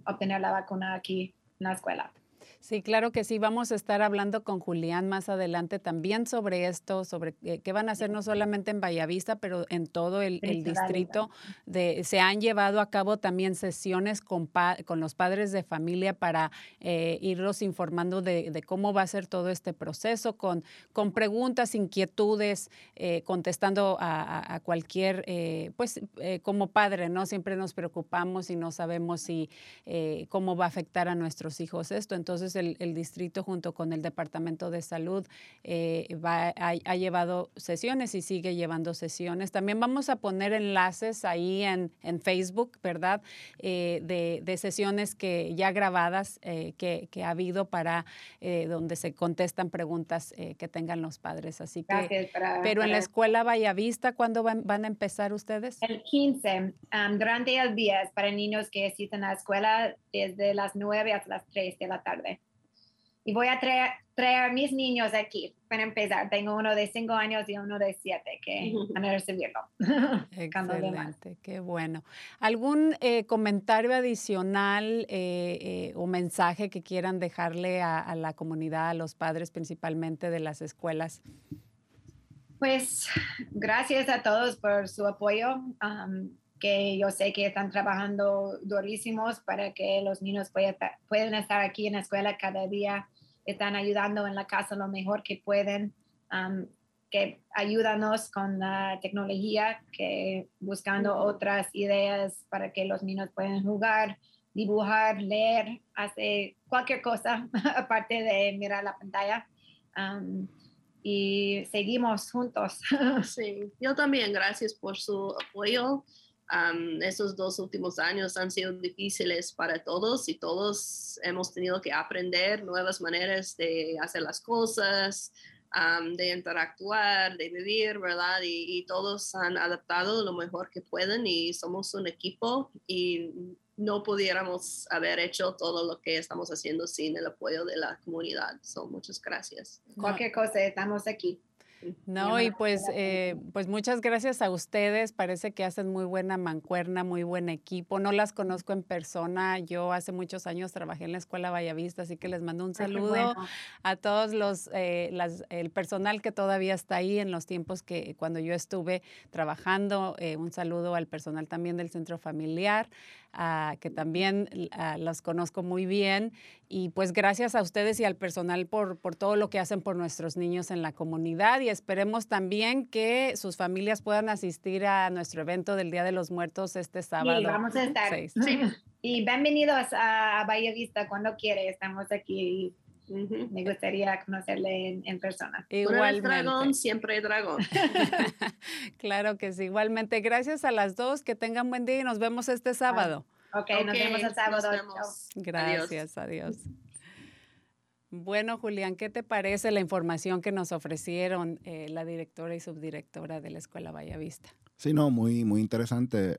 obtener la vacuna aquí en la escuela. Sí, claro que sí. Vamos a estar hablando con Julián más adelante también sobre esto, sobre eh, qué van a hacer no solamente en Vallavista, pero en todo el, distrito. De, se han llevado a cabo también sesiones con, con los padres de familia para eh, irlos informando de, cómo va a ser todo este proceso, con, con preguntas, inquietudes, eh, contestando a, cualquier, pues como padre, ¿no? Siempre nos preocupamos y no sabemos si cómo va a afectar a nuestros hijos esto. Entonces, el, distrito junto con el Departamento de Salud eh, ha, llevado sesiones y sigue llevando sesiones. También vamos a poner enlaces ahí en, Facebook, ¿verdad? Eh, de, sesiones que ya grabadas eh, que, ha habido para donde se contestan preguntas que tengan los padres. Así que, pero en la escuela Vallavista, ¿cuándo van, van a empezar ustedes? El 15, durante el día es para niños que asisten a la escuela desde las 9 hasta las 3 de la tarde. Y voy a traer, traer a mis niños aquí para empezar. Tengo uno de cinco años y uno de siete que van a recibirlo. Excelente, qué bueno. ¿Algún eh, comentario adicional eh, eh, o mensaje que quieran dejarle a, la comunidad, a los padres principalmente de las escuelas? Pues gracias a todos por su apoyo. que yo sé que están trabajando durísimos para que los niños puedan estar aquí en la escuela cada día están ayudando en la casa lo mejor que pueden, que ayúdanos con la tecnología, que buscando otras ideas para que los niños puedan jugar, dibujar, leer, hacer cualquier cosa aparte de mirar la pantalla. y seguimos juntos. Sí, yo también, gracias por su apoyo. Um, esos dos últimos años han sido difíciles para todos y todos hemos tenido que aprender nuevas maneras de hacer las cosas, de interactuar, de vivir, ¿verdad? Y, y, todos han adaptado lo mejor que pueden y somos un equipo y no pudiéramos haber hecho todo lo que estamos haciendo sin el apoyo de la comunidad. So, muchas gracias. Cualquier cosa, estamos aquí. No, y pues, eh, pues muchas gracias a ustedes. Parece que hacen muy buena mancuerna, muy buen equipo. No las conozco en persona. Yo hace muchos años trabajé en la Escuela Vallavista, así que les mando un saludo a todos los, eh, el personal que todavía está ahí en los tiempos que cuando yo estuve trabajando. Eh, un saludo al personal también del centro familiar, que también los conozco muy bien. Y pues gracias a ustedes y al personal por, por todo lo que hacen por nuestros niños en la comunidad. Y esperemos también que sus familias puedan asistir a nuestro evento del Día de los Muertos este sábado. Sí, vamos a estar. Sí. Y bienvenidos a Valle Vista cuando quiere. Estamos aquí Me gustaría conocerle en, en persona. Igualmente. dragón, siempre dragón. claro que sí, igualmente. Gracias a las dos, que tengan buen día y nos vemos este sábado. Ok, nos vemos el sábado. Adiós. Gracias, adiós. Bueno, Julián, ¿qué te parece la información que nos ofrecieron eh, la directora y subdirectora de la Escuela Vallavista? Sí, no, muy, muy interesante.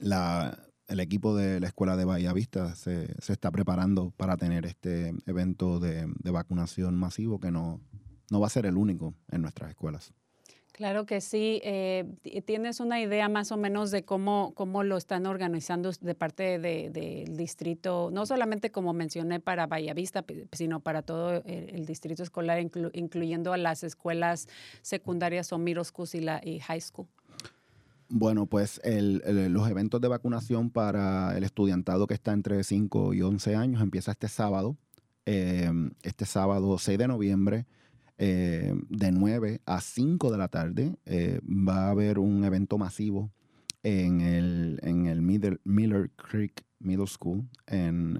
La, el equipo de la Escuela de Bahía Vista se, se está preparando para tener este evento de, de vacunación masivo que no, no va a ser el único en nuestras escuelas. Claro que sí. Eh, ti- ¿Tienes una idea más o menos de cómo, cómo lo están organizando de parte de- del distrito, no solamente como mencioné para Vallavista, sino para todo el, distrito escolar, inclu- incluyendo a las escuelas secundarias o middle schools y, la, y high school? Bueno, pues el- los eventos de vacunación para el estudiantado que está entre 5 y 11 años empieza este sábado, eh, este sábado 6 de noviembre, eh, de 9 a 5 de la tarde. eh, va a haber un evento masivo en el, en el Miller, Creek Middle School en,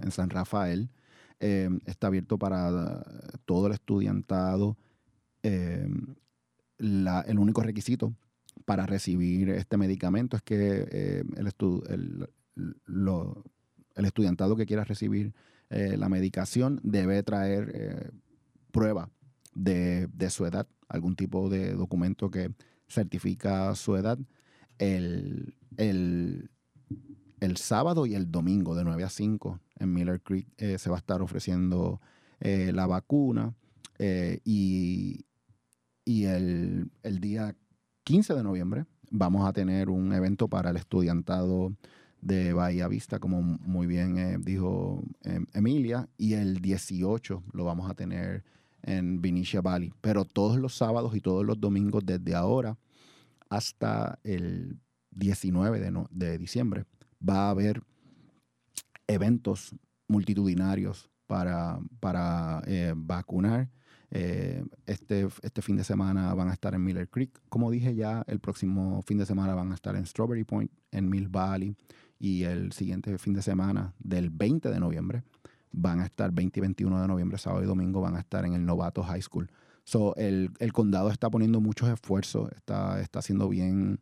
en- San Rafael. Eh, está abierto para todo el estudiantado. La- el único requisito para recibir este medicamento es que eh, el, el, el estudiantado que quiera recibir eh, la medicación debe traer eh, prueba de, su edad, algún tipo de documento que certifica su edad. El, el- el sábado y el domingo de 9 a 5 en Miller Creek se va a estar ofreciendo la vacuna y, y el, el día 15 de noviembre vamos a tener un evento para el estudiantado de Bahía Vista, como muy bien eh, dijo eh, Emilia, y el 18 lo vamos a tener en Vinicia Valley. Pero todos los sábados y todos los domingos desde ahora hasta el 19 de, de diciembre va a haber eventos multitudinarios para, para eh, vacunar. Eh, este, este fin de semana van a estar en Miller Creek. Como dije ya, el próximo fin de semana van a estar en Strawberry Point, en Mill Valley. Y el siguiente fin de semana, del 20 de noviembre, van a estar 20 y 21 de noviembre, sábado y domingo, van a estar en el Novato High School. So, el, el condado está poniendo muchos esfuerzos, está, está siendo bien,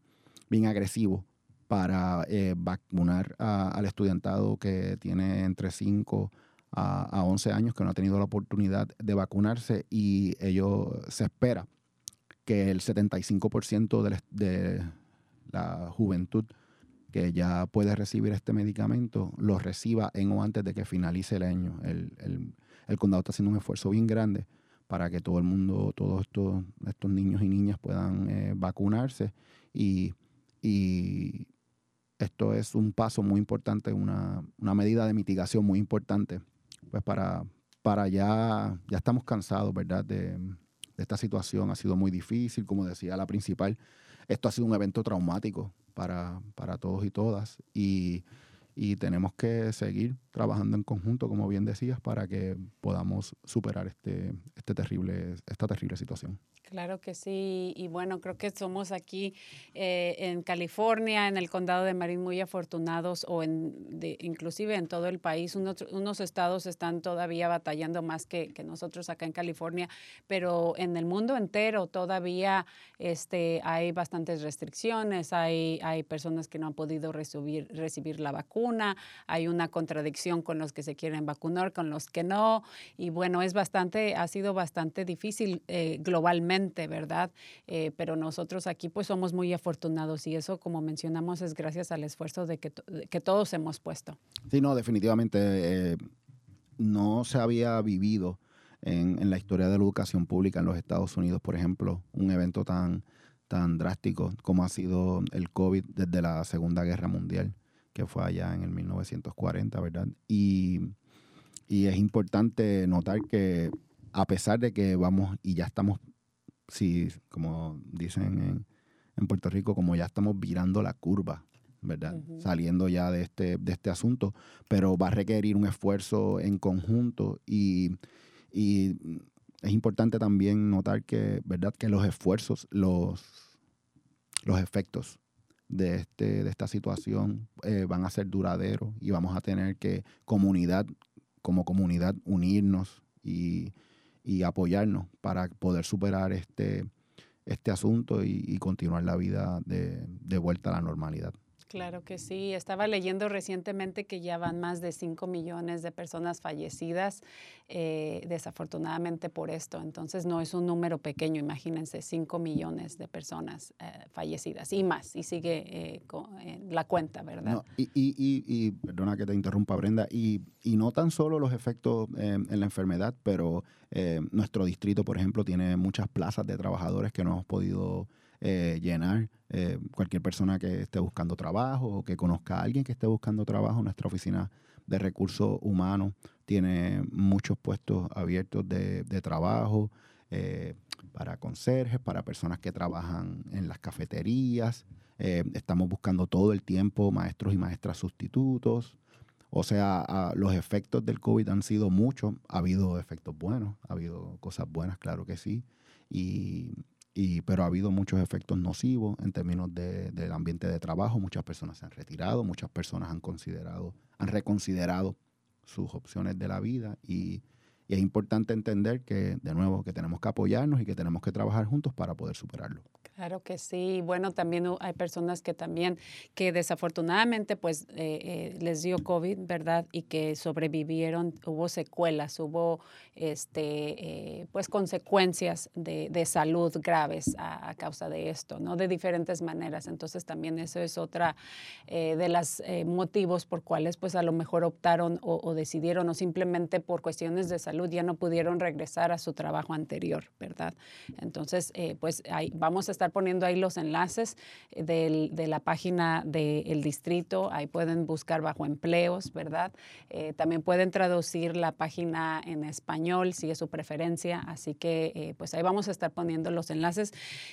bien agresivo para eh, vacunar al estudiantado que tiene entre 5 a, a 11 años que no ha tenido la oportunidad de vacunarse y ello se espera que el 75% de la, de la juventud que ya puede recibir este medicamento lo reciba en o antes de que finalice el año. El, el- condado está haciendo un esfuerzo bien grande para que todo el mundo, todos estos, estos niños y niñas puedan eh, vacunarse y, y esto es un paso muy importante, una, una medida de mitigación muy importante, pues para, para ya, ya estamos cansados, ¿verdad? De, esta situación, ha sido muy difícil, como decía la principal, esto ha sido un evento traumático para, para todos y todas y, y tenemos que seguir trabajando en conjunto, como bien decías, para que podamos superar este, este terrible, esta terrible situación. Claro que sí, y bueno, creo que somos aquí eh, en California, en el condado de Marín, muy afortunados, o en, de, inclusive en todo el país. Unos, unos estados están todavía batallando más que, que, nosotros acá en California, pero en el mundo entero todavía este, hay bastantes restricciones, hay, hay personas que no han podido recibir, recibir la vacuna, hay una contradicción con los que se quieren vacunar, con los que no, y bueno, es bastante, ha sido bastante difícil eh, globalmente ¿verdad? Eh, pero nosotros aquí pues somos muy afortunados y eso, como mencionamos, es gracias al esfuerzo de que, que todos hemos puesto. Sí, no, definitivamente eh, no se había vivido en, en, la historia de la educación pública en los Estados Unidos, por ejemplo, un evento tan, tan drástico como ha sido el COVID desde la Segunda Guerra Mundial, que fue allá en el 1940, ¿verdad? Y, y es importante notar que a pesar de que vamos y ya estamos sí, como dicen en, en, Puerto Rico, como ya estamos virando la curva, ¿verdad? Uh -huh. Saliendo ya de este, de este asunto, pero va a requerir un esfuerzo en conjunto y, y es importante también notar que, ¿verdad? Que los esfuerzos, los, los efectos de, este, de esta situación eh, van a ser duraderos y vamos a tener que comunidad, como comunidad, unirnos y, y apoyarnos para poder superar este, este asunto y, continuar la vida de vuelta a la normalidad. Claro que sí. Estaba leyendo recientemente que ya van más de 5 millones de personas fallecidas, eh, desafortunadamente por esto. Entonces no es un número pequeño, imagínense, 5 millones de personas eh, fallecidas y más. Y sigue eh, eh, la cuenta, ¿verdad? No, y, y, y, y perdona que te interrumpa, Brenda, y, no tan solo los efectos eh, en la enfermedad, pero nuestro distrito, por ejemplo, tiene muchas plazas de trabajadores que no hemos podido eh, llenar. Eh, cualquier persona que esté buscando trabajo o que conozca a alguien que esté buscando trabajo, nuestra oficina de recursos humanos tiene muchos puestos abiertos de, de trabajo eh, para conserjes, para personas que trabajan en las cafeterías. Estamos buscando todo el tiempo maestros y maestras sustitutos. O sea, los efectos del COVID han sido muchos. Ha habido efectos buenos, ha habido cosas buenas, claro que sí. Y, y- pero ha habido muchos efectos nocivos en términos de- del ambiente de trabajo. Muchas personas se han retirado, muchas personas han considerado, han reconsiderado sus opciones de la vida y, y es importante entender que, de nuevo, que tenemos que apoyarnos y que tenemos que trabajar juntos para poder superarlo. Claro que sí. Bueno, también hay personas que también, que desafortunadamente pues eh, eh, les dio COVID, ¿verdad? Y que sobrevivieron, hubo secuelas, hubo este, eh, pues consecuencias de, de salud graves a, causa de esto, ¿no? De diferentes maneras. Entonces también eso es otra de los motivos por cuales pues a lo mejor optaron o, decidieron o simplemente por cuestiones de salud ya no pudieron regresar a su trabajo anterior, ¿verdad? Entonces, pues vamos a estar poniendo ahí los enlaces eh, de la página del distrito, ahí pueden buscar bajo empleos, ¿verdad? Eh, también pueden traducir la página en español si es su preferencia, así que eh, pues ahí vamos a estar poniendo los enlaces.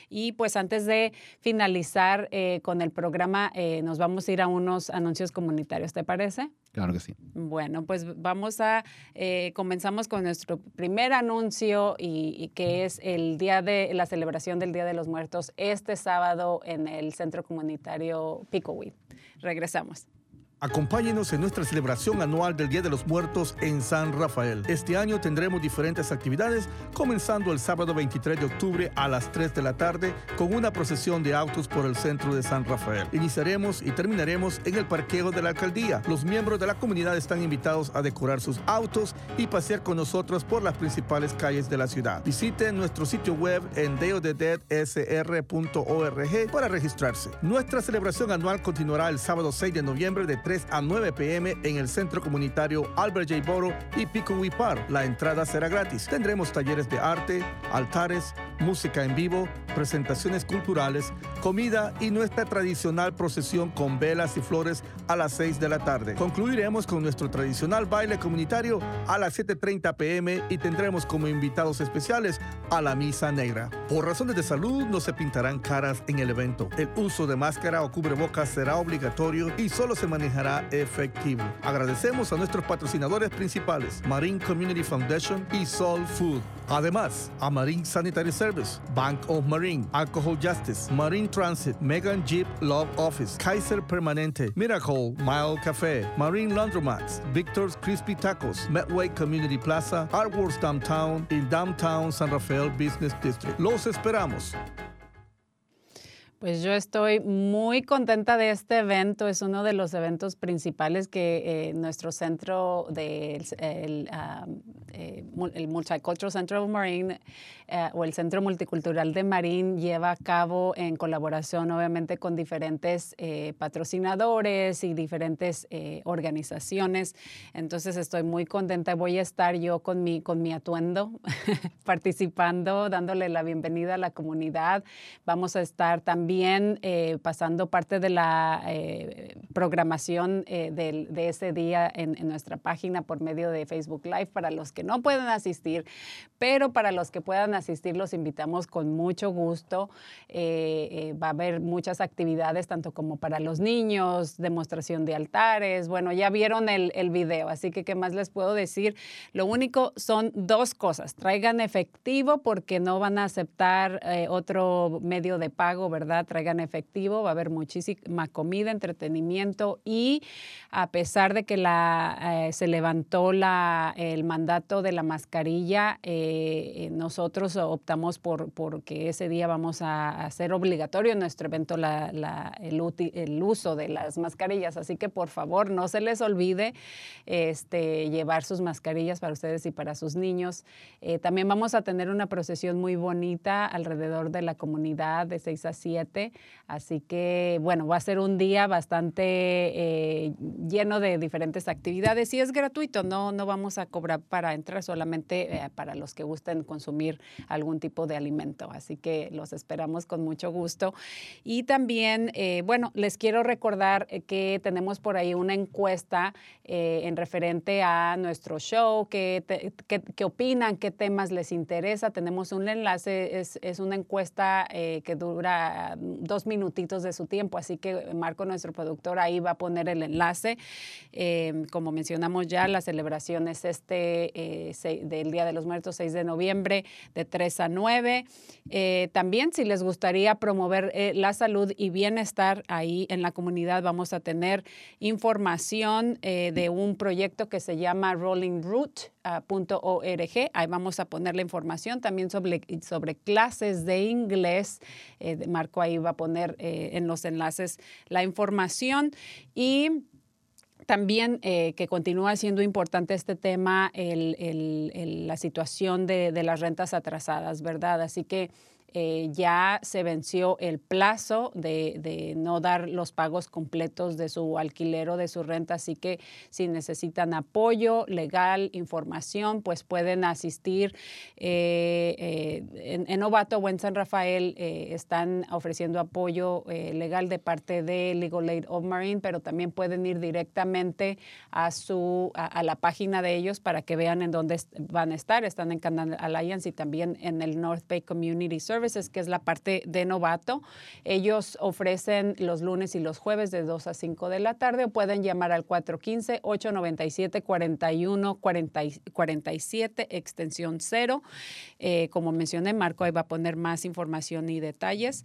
Y pues antes de finalizar con el programa, nos vamos a ir a unos anuncios comunitarios, ¿te parece? Claro que sí. Bueno, pues vamos a, eh, comenzamos con nuestro primer anuncio y, que es el día de la celebración del Día de los Muertos este sábado en el Centro Comunitario Picoweed. Regresamos. Acompáñenos en nuestra celebración anual del Día de los Muertos en San Rafael. Este año tendremos diferentes actividades, comenzando el sábado 23 de octubre a las 3 de la tarde con una procesión de autos por el centro de San Rafael. Iniciaremos y terminaremos en el parqueo de la alcaldía. Los miembros de la comunidad están invitados a decorar sus autos y pasear con nosotros por las principales calles de la ciudad. Visiten nuestro sitio web en para registrarse. Nuestra celebración anual continuará el sábado 6 de noviembre de 3 a 9 pm en el Centro Comunitario Albert J. Boro y Picowi Park. La entrada será gratis. Tendremos talleres de arte, altares, música en vivo, presentaciones culturales, comida y nuestra tradicional procesión con velas y flores a las 6 de la tarde. Concluiremos con nuestro tradicional baile comunitario a las 7.30 pm y tendremos como invitados especiales a la Misa Negra. Por razones de salud no se pintarán caras en el evento. El uso de máscara o cubrebocas será obligatorio y solo se manejará efectivo. Agradecemos a nuestros patrocinadores principales, Marine Community Foundation y Soul Food. Además, a Marine Sanitary Service, Bank of Marine, Alcohol Justice, Marine Transit, Megan Jeep Love Office, Kaiser Permanente, Miracle, Mile Café, Marine Laundromats, Victor's Crispy Tacos, Medway Community Plaza, Artworks Downtown y Downtown San Rafael Business District. Los esperamos. Pues yo estoy muy contenta de este evento. Es uno de los eventos principales que eh, nuestro centro del el, um, el Multicultural Center of Marine eh, o el Centro Multicultural de Marine lleva a cabo en colaboración obviamente con diferentes eh, patrocinadores y diferentes eh, organizaciones. Entonces estoy muy contenta. Voy a estar yo con mi, con mi atuendo participando, dándole la bienvenida a la comunidad. Vamos a estar también eh, pasando parte de la eh, programación eh, del- de ese día en, en nuestra página por medio de Facebook Live para los que no pueden asistir, pero para los que puedan asistir los invitamos con mucho gusto. Eh, eh, va a haber muchas actividades, tanto como para los niños, demostración de altares. Bueno, ya vieron el, video, así que ¿qué más les puedo decir? Lo único son dos cosas. Traigan efectivo porque no van a aceptar eh, otro medio de pago, ¿verdad? Traigan efectivo, va a haber muchísima comida, entretenimiento y a pesar de que la, se levantó la, el mandato de la mascarilla, eh, optamos por porque ese día vamos a hacer obligatorio en nuestro evento la, el, uso de las mascarillas. Así que por favor no se les olvide este, llevar sus mascarillas para ustedes y para sus niños. Eh, también vamos a tener una procesión muy bonita alrededor de la comunidad de 6 a 7. Así que bueno, va a ser un día bastante eh, lleno de diferentes actividades y es gratuito, no, no vamos a cobrar para entrar, solamente eh, para los que gusten consumir algún tipo de alimento. Así que los esperamos con mucho gusto. Y también, eh, bueno, les quiero recordar que tenemos por ahí una encuesta en referente a nuestro show, qué, qué, opinan, qué temas les interesa. Tenemos un enlace, es, es una encuesta que dura dos minutitos de su tiempo, así que Marco, nuestro productor, ahí va a poner el enlace. Eh, como mencionamos ya, la celebración es este eh, del Día de los Muertos, 6 de noviembre, 3 a 9. Eh, también, si les gustaría promover la salud y bienestar ahí en la comunidad, vamos a tener información de un proyecto que se llama rollingroot.org. Ahí vamos a poner la información también sobre, sobre clases de inglés. Marco ahí va a poner en los enlaces la información y también eh, que continúa siendo importante este tema, la situación de, de, las rentas atrasadas, ¿verdad? Así que eh, ya se venció el plazo de, no dar los pagos completos de su alquiler o de su renta, así que si necesitan apoyo legal, información, pues pueden asistir. Eh, eh, en, Novato o en San Rafael están ofreciendo apoyo legal de parte de Legal Aid of Marine, pero también pueden ir directamente a, su, a, la página de ellos para que vean en dónde van a estar. Están en Canal Alliance y también en el North Bay Community Service que es la parte de novato. Ellos ofrecen los lunes y los jueves de 2 a 5 de la tarde o pueden llamar al 415-897-4147, extensión 0. Eh, como mencioné, Marco ahí va a poner más información y detalles.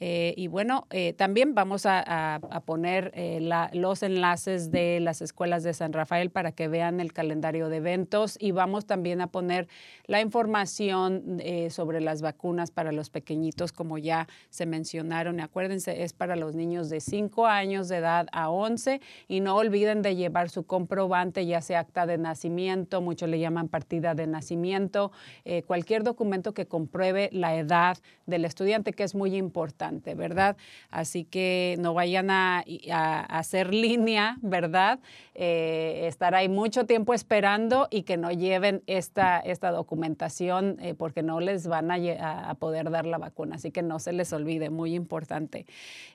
Eh, y bueno, eh, también vamos a, poner eh, los enlaces de las escuelas de San Rafael para que vean el calendario de eventos y vamos también a poner la información sobre las vacunas para los pequeñitos, como ya se mencionaron. Acuérdense, es para los niños de 5 años de edad a 11 y no olviden de llevar su comprobante, ya sea acta de nacimiento, muchos le llaman partida de nacimiento, cualquier documento que compruebe la edad del estudiante, que es muy importante. ¿verdad? Así que no vayan a, hacer línea, ¿verdad? Eh, estar ahí mucho tiempo esperando y que no lleven esta, esta documentación eh, porque no les van a, poder dar la vacuna. Así que no se les olvide, muy importante.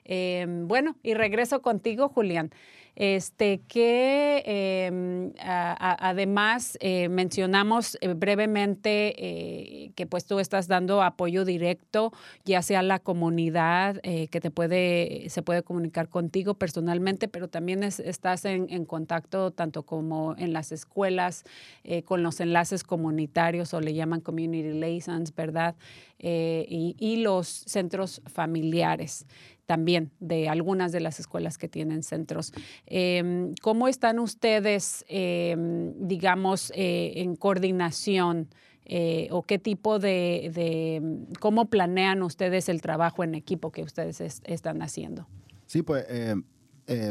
Em, bueno, y regreso contigo, Julián este, que em, además eh, mencionamos eh, brevemente eh, que pues tú estás dando apoyo directo, ya sea a la comunidad que te puede, se puede comunicar contigo personalmente, pero también estás en, contacto tanto como en las escuelas, con los enlaces comunitarios o le llaman community liaisons, ¿verdad? y los centros familiares también de algunas de las escuelas que tienen centros. Em, ¿Cómo están ustedes, em, digamos, eh, en coordinación? Eh, o qué tipo de, cómo planean ustedes el trabajo en equipo que ustedes están haciendo? Sí, pues eh,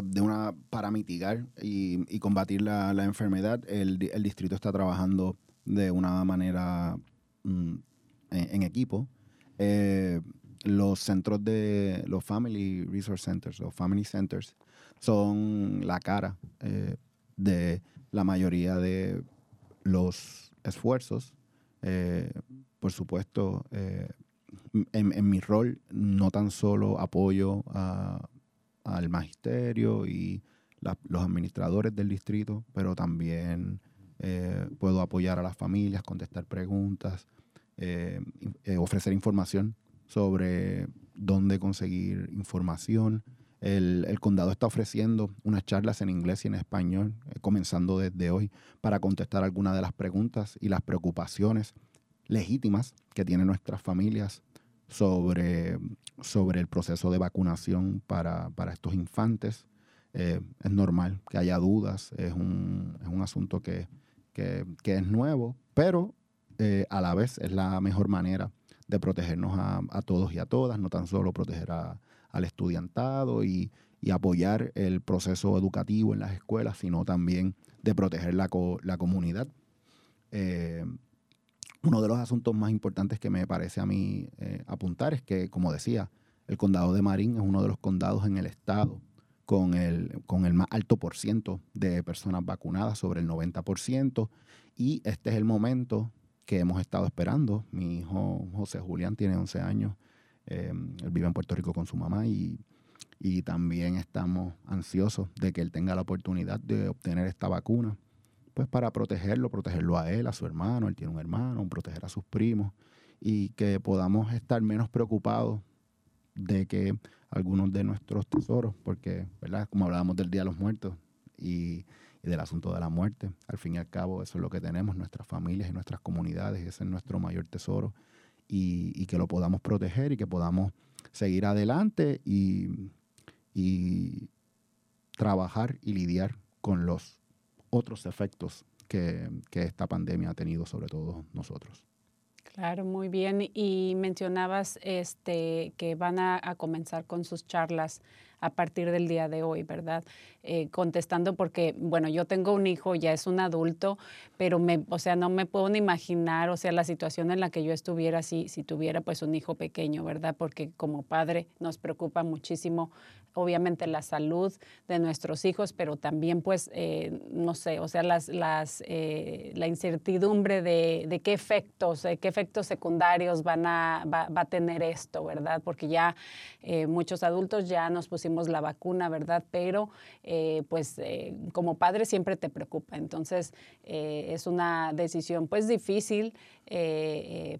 de una para mitigar y, combatir la, enfermedad, el, distrito está trabajando de una manera mm, en, equipo los centros de los Family Resource Centers o Family Centers son la cara eh, de la mayoría de los esfuerzos. Eh, por supuesto, eh, en, mi rol no tan solo apoyo al magisterio y los administradores del distrito, pero también puedo apoyar a las familias, contestar preguntas, ofrecer información sobre dónde conseguir información. El, condado está ofreciendo unas charlas en inglés y en español, eh, comenzando desde hoy, para contestar algunas de las preguntas y las preocupaciones legítimas que tienen nuestras familias sobre, sobre el proceso de vacunación para, estos infantes. Eh, es normal que haya dudas, es un, es un asunto que, que, que es nuevo, pero eh, a la vez es la mejor manera de protegernos a, todos y a todas, no tan solo proteger a- al estudiantado y, y apoyar el proceso educativo en las escuelas, sino también de proteger la, co- la comunidad. Eh, uno de los asuntos más importantes que me parece a mí eh, apuntar es que, como decía, el condado de Marín es uno de los condados en el estado con el, con el más alto por ciento de personas vacunadas, sobre el 90%, y este es el momento que hemos estado esperando. Mi hijo José Julián tiene 11 años, eh, él vive en Puerto Rico con su mamá y, y también estamos ansiosos de que él tenga la oportunidad de obtener esta vacuna, pues para protegerlo, protegerlo a él, a su hermano, él tiene un hermano, proteger a sus primos y que podamos estar menos preocupados de que algunos de nuestros tesoros, porque, ¿verdad? Como hablábamos del Día de los Muertos y, y del asunto de la muerte, al fin y al cabo eso es lo que tenemos, nuestras familias y nuestras comunidades, ese es nuestro mayor tesoro y, que lo podamos proteger y que podamos seguir adelante y, trabajar y lidiar con los otros efectos que, esta pandemia ha tenido sobre todos nosotros. Claro, muy bien. Y mencionabas este, que van a comenzar con sus charlas a partir del día de hoy, ¿verdad? Eh, contestando porque, bueno, yo tengo un hijo, ya es un adulto, pero me, o sea, no me puedo ni imaginar, o sea, la situación en la que yo estuviera si, si tuviera pues un hijo pequeño, ¿verdad? Porque como padre nos preocupa muchísimo, obviamente, la salud de nuestros hijos, pero también pues, eh, no sé, o sea, las, las, eh, la incertidumbre de, de, qué efectos, eh, qué efectos secundarios van a, va, a tener esto, ¿verdad? Porque ya muchos adultos ya nos pusimos la vacuna, ¿verdad? Pero eh, pues eh, como padre siempre te preocupa. Entonces eh, es una decisión pues difícil,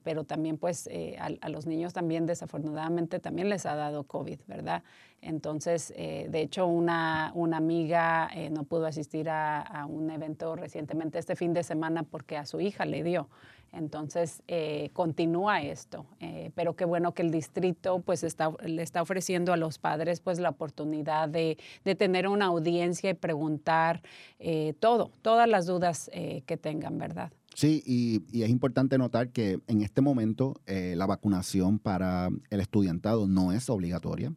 pero también pues a, a, los niños también desafortunadamente también les ha dado COVID, ¿verdad? Entonces, de hecho, una, una amiga no pudo asistir a, a, un evento recientemente este fin de semana porque a su hija le dio. Entonces, eh, continúa esto. pero qué bueno que el distrito pues está, le está ofreciendo a los padres pues la oportunidad de, de tener una audiencia y preguntar todo, todas las dudas que tengan, ¿verdad? Sí, y, y, es importante notar que en este momento la vacunación para el estudiantado no es obligatoria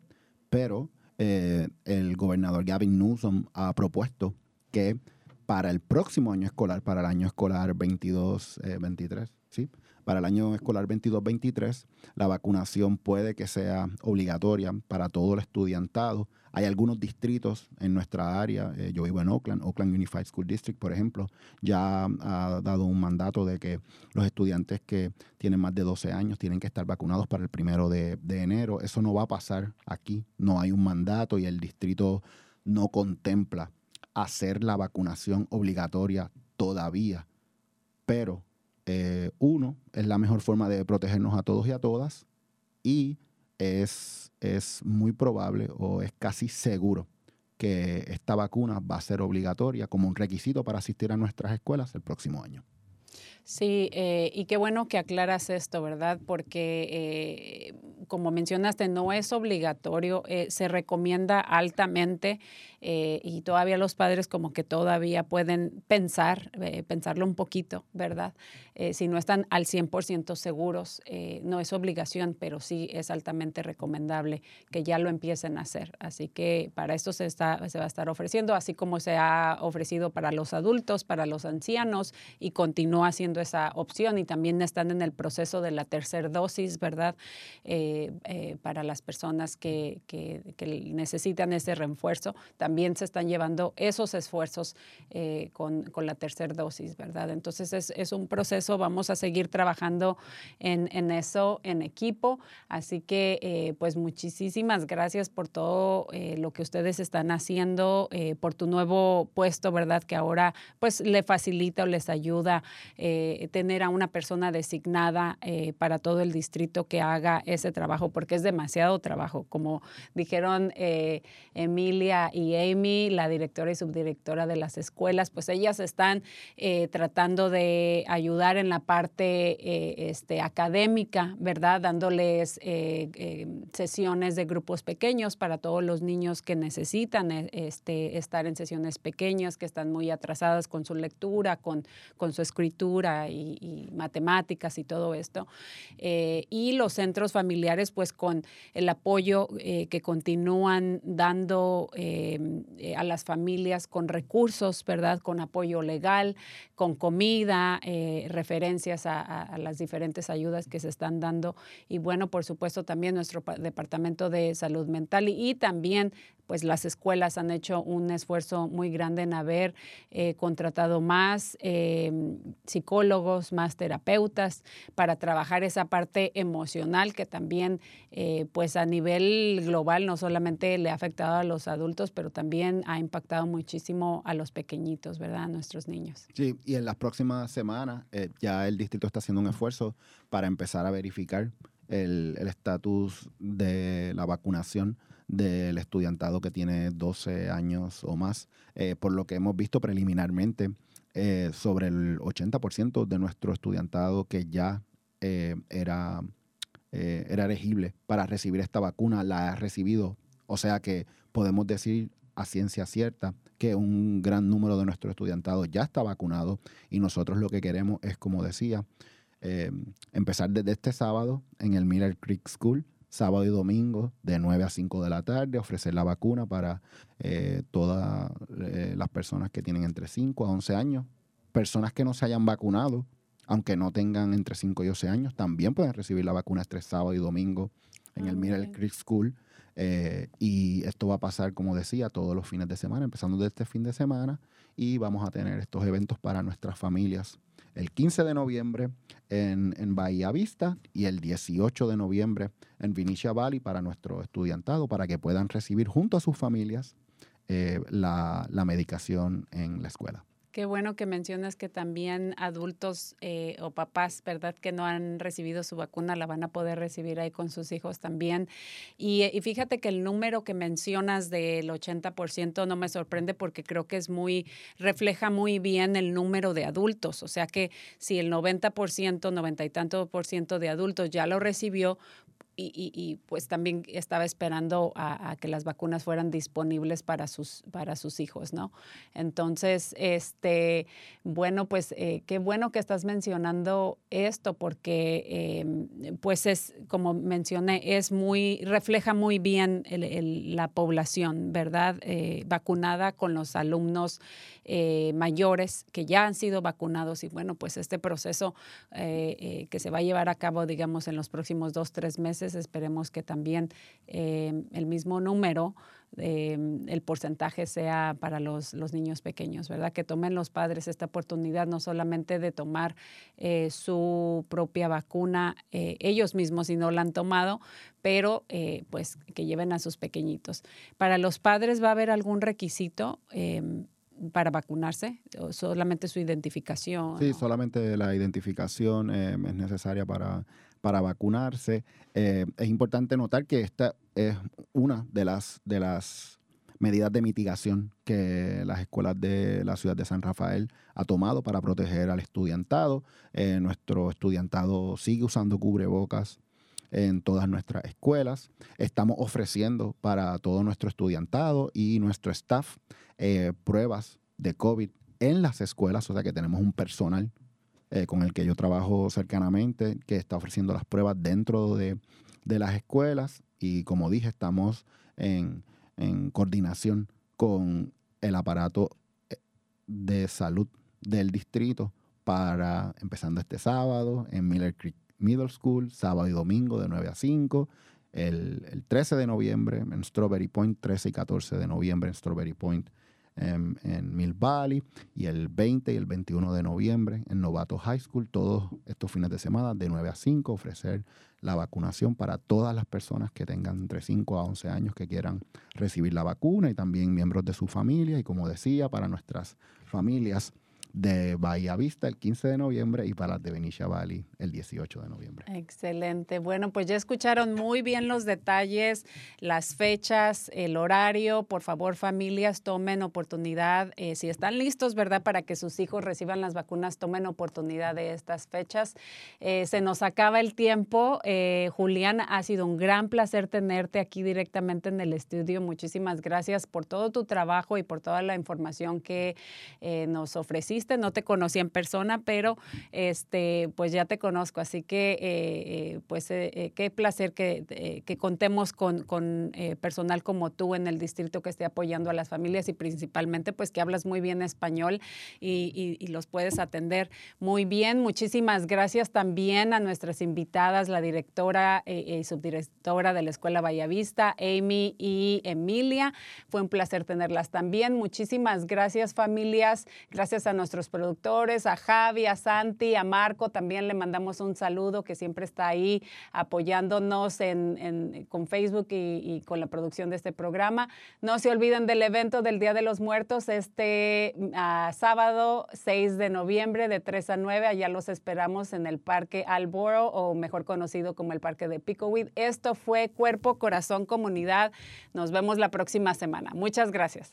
pero eh, el gobernador Gavin Newsom ha propuesto que para el próximo año escolar, para el año escolar 22-23, eh, ¿sí? para el año escolar 22-23, la vacunación puede que sea obligatoria para todo el estudiantado. Hay algunos distritos en nuestra área, eh, yo vivo en Oakland, Oakland Unified School District, por ejemplo, ya ha dado un mandato de que los estudiantes que tienen más de 12 años tienen que estar vacunados para el primero de, de enero. Eso no va a pasar aquí, no hay un mandato y el distrito no contempla hacer la vacunación obligatoria todavía. Pero eh, uno, es la mejor forma de protegernos a todos y a todas y es, es muy probable o es casi seguro que esta vacuna va a ser obligatoria como un requisito para asistir a nuestras escuelas el próximo año. Sí, eh, y qué bueno que aclaras esto, ¿verdad? Porque, eh, como mencionaste, no es obligatorio, eh, se recomienda altamente eh, y todavía los padres como que todavía pueden pensar, pensarlo un poquito, ¿verdad? Si no están al 100% seguros, no es obligación, pero sí es altamente recomendable que ya lo empiecen a hacer. Así que para esto se, está, se va a estar ofreciendo, así como se ha ofrecido para los adultos, para los ancianos y continúa siendo esa opción y también están en el proceso de la tercera dosis, ¿verdad? Eh, eh, para las personas que, que, necesitan ese refuerzo, también se están llevando esos esfuerzos eh, con, con, la tercera dosis, ¿verdad? Entonces es, es, un proceso, vamos a seguir trabajando en, en eso en equipo, así que pues muchísimas gracias por todo lo que ustedes están haciendo, por tu nuevo puesto, ¿verdad? Que ahora pues le facilita o les ayuda. Eh, eh, tener a una persona designada eh, para todo el distrito que haga ese trabajo, porque es demasiado trabajo. Como dijeron eh, Emilia y Amy, la directora y subdirectora de las escuelas, pues ellas están tratando de ayudar en la parte este, académica, ¿verdad? Dándoles sesiones de grupos pequeños para todos los niños que necesitan este, estar en sesiones pequeñas, que están muy atrasadas con su lectura, con, con su escritura y, matemáticas y todo esto. Eh, y los centros familiares, pues con el apoyo eh, que continúan dando eh, a las familias con recursos, ¿verdad? Con apoyo legal, con comida, referencias a, las diferentes ayudas que se están dando. Y bueno, por supuesto, también nuestro Departamento de Salud Mental y también pues las escuelas han hecho un esfuerzo muy grande en haber eh, contratado más eh, psicólogos, más terapeutas para trabajar esa parte emocional que también eh, pues a nivel global no solamente le ha afectado a los adultos, pero también ha impactado muchísimo a los pequeñitos, ¿verdad? A nuestros niños. Sí, y en las próximas semanas ya el distrito está haciendo un esfuerzo para empezar a verificar el estatus de la vacunación del estudiantado que tiene 12 años o más, eh, por lo que hemos visto preliminarmente eh, sobre el 80% de nuestro estudiantado que ya eh, era, era elegible para recibir esta vacuna, la ha recibido. O sea que podemos decir a ciencia cierta que un gran número de nuestro estudiantado ya está vacunado y nosotros lo que queremos es, como decía, empezar desde este sábado en el Miller Creek School sábado y domingo de 9 a 5 de la tarde, ofrecer la vacuna para eh, todas eh, las personas que tienen entre 5 a 11 años. Personas que no se hayan vacunado, aunque no tengan entre 5 y 11 años, también pueden recibir la vacuna este sábado y domingo en el Middle Creek School. Eh, y esto va a pasar, como decía, todos los fines de semana, empezando de este fin de semana, y vamos a tener estos eventos para nuestras familias el 15 de noviembre en, Bahía Vista y el 18 de noviembre en Vinicia Valley para nuestro estudiantado, para que puedan recibir junto a sus familias eh, la medicación en la escuela. Qué bueno que mencionas que también adultos eh, o papás, ¿verdad?, que no han recibido su vacuna, la van a poder recibir ahí con sus hijos también. Y, y fíjate que el número que mencionas del 80% no me sorprende porque creo que es muy, refleja muy bien el número de adultos. O sea que si el 90%, 90 y tanto por ciento de adultos ya lo recibió, y, pues también estaba esperando a, que las vacunas fueran disponibles para sus, para sus hijos, ¿no? Entonces, este, bueno, pues eh, qué bueno que estás mencionando esto porque em, pues es, como mencioné, es muy, refleja muy bien la población, ¿verdad? Eh, vacunada con los alumnos eh, mayores que ya han sido vacunados y bueno, pues este proceso que se va a llevar a cabo, digamos, en los próximos dos, tres meses, esperemos que también eh, el mismo número, eh, el porcentaje sea para los, los, niños pequeños, ¿verdad? Que tomen los padres esta oportunidad no solamente de tomar eh, su propia vacuna ellos mismos si no la han tomado, pero pues que lleven a sus pequeñitos. Para los padres va a haber algún requisito para vacunarse? ¿O solamente su identificación? Sí, solamente la identificación es necesaria para para vacunarse. Eh, es importante notar que esta es una de las, de las medidas de mitigación que las escuelas de la ciudad de San Rafael ha tomado para proteger al estudiantado. Eh, nuestro estudiantado sigue usando cubrebocas en todas nuestras escuelas. Estamos ofreciendo para todo nuestro estudiantado y nuestro staff eh, pruebas de COVID en las escuelas, o sea que tenemos un personal eh, con el que yo trabajo cercanamente, que está ofreciendo las pruebas dentro de, las escuelas. Y como dije, estamos en, coordinación con el aparato eh, de salud del distrito para, empezando este sábado en Miller Creek Middle School, sábado y domingo de 9 a 5, el, el 13 de noviembre en Strawberry Point, 13 y 14 de noviembre en Strawberry Point en, Mill Valley y el 20 y el 21 de noviembre en Novato High School, todos estos fines de semana de 9 a 5, ofrecer la vacunación para todas las personas que tengan entre 5 a 11 años que quieran recibir la vacuna y también miembros de su familia y como decía, para nuestras familias de Bahía Vista el 15 de noviembre y para las de Benicia Valley el 18 de noviembre. Excelente. Bueno, pues ya escucharon muy bien los detalles, las fechas, el horario. Por favor, familias, tomen oportunidad. Eh, si están listos, ¿verdad? Para que sus hijos reciban las vacunas, tomen oportunidad de estas fechas. Eh, se nos acaba el tiempo. Eh, Julián, ha sido un gran placer tenerte aquí directamente en el estudio. Muchísimas gracias por todo tu trabajo y por toda la información que nos ofreciste no te conocí en persona, pero este, pues ya te conozco, así que eh, eh, pues eh, qué placer que, que contemos con, con personal como tú en el distrito que esté apoyando a las familias y principalmente pues que hablas muy bien español y, y, los puedes atender muy bien. Muchísimas gracias también a nuestras invitadas, la directora y subdirectora de la Escuela Vallavista, Amy y Emilia. Fue un placer tenerlas también. Muchísimas gracias familias, gracias a nuestros productores, a Javi, a Santi, a Marco, también le mandamos un saludo que siempre está ahí apoyándonos en, con Facebook y, con la producción de este programa. No se olviden del evento del Día de los Muertos este ah, sábado 6 de noviembre de 3 a 9. Allá los esperamos en el Parque Alboro o mejor conocido como el Parque de Picoweed. Esto fue Cuerpo, Corazón, Comunidad. Nos vemos la próxima semana. Muchas gracias.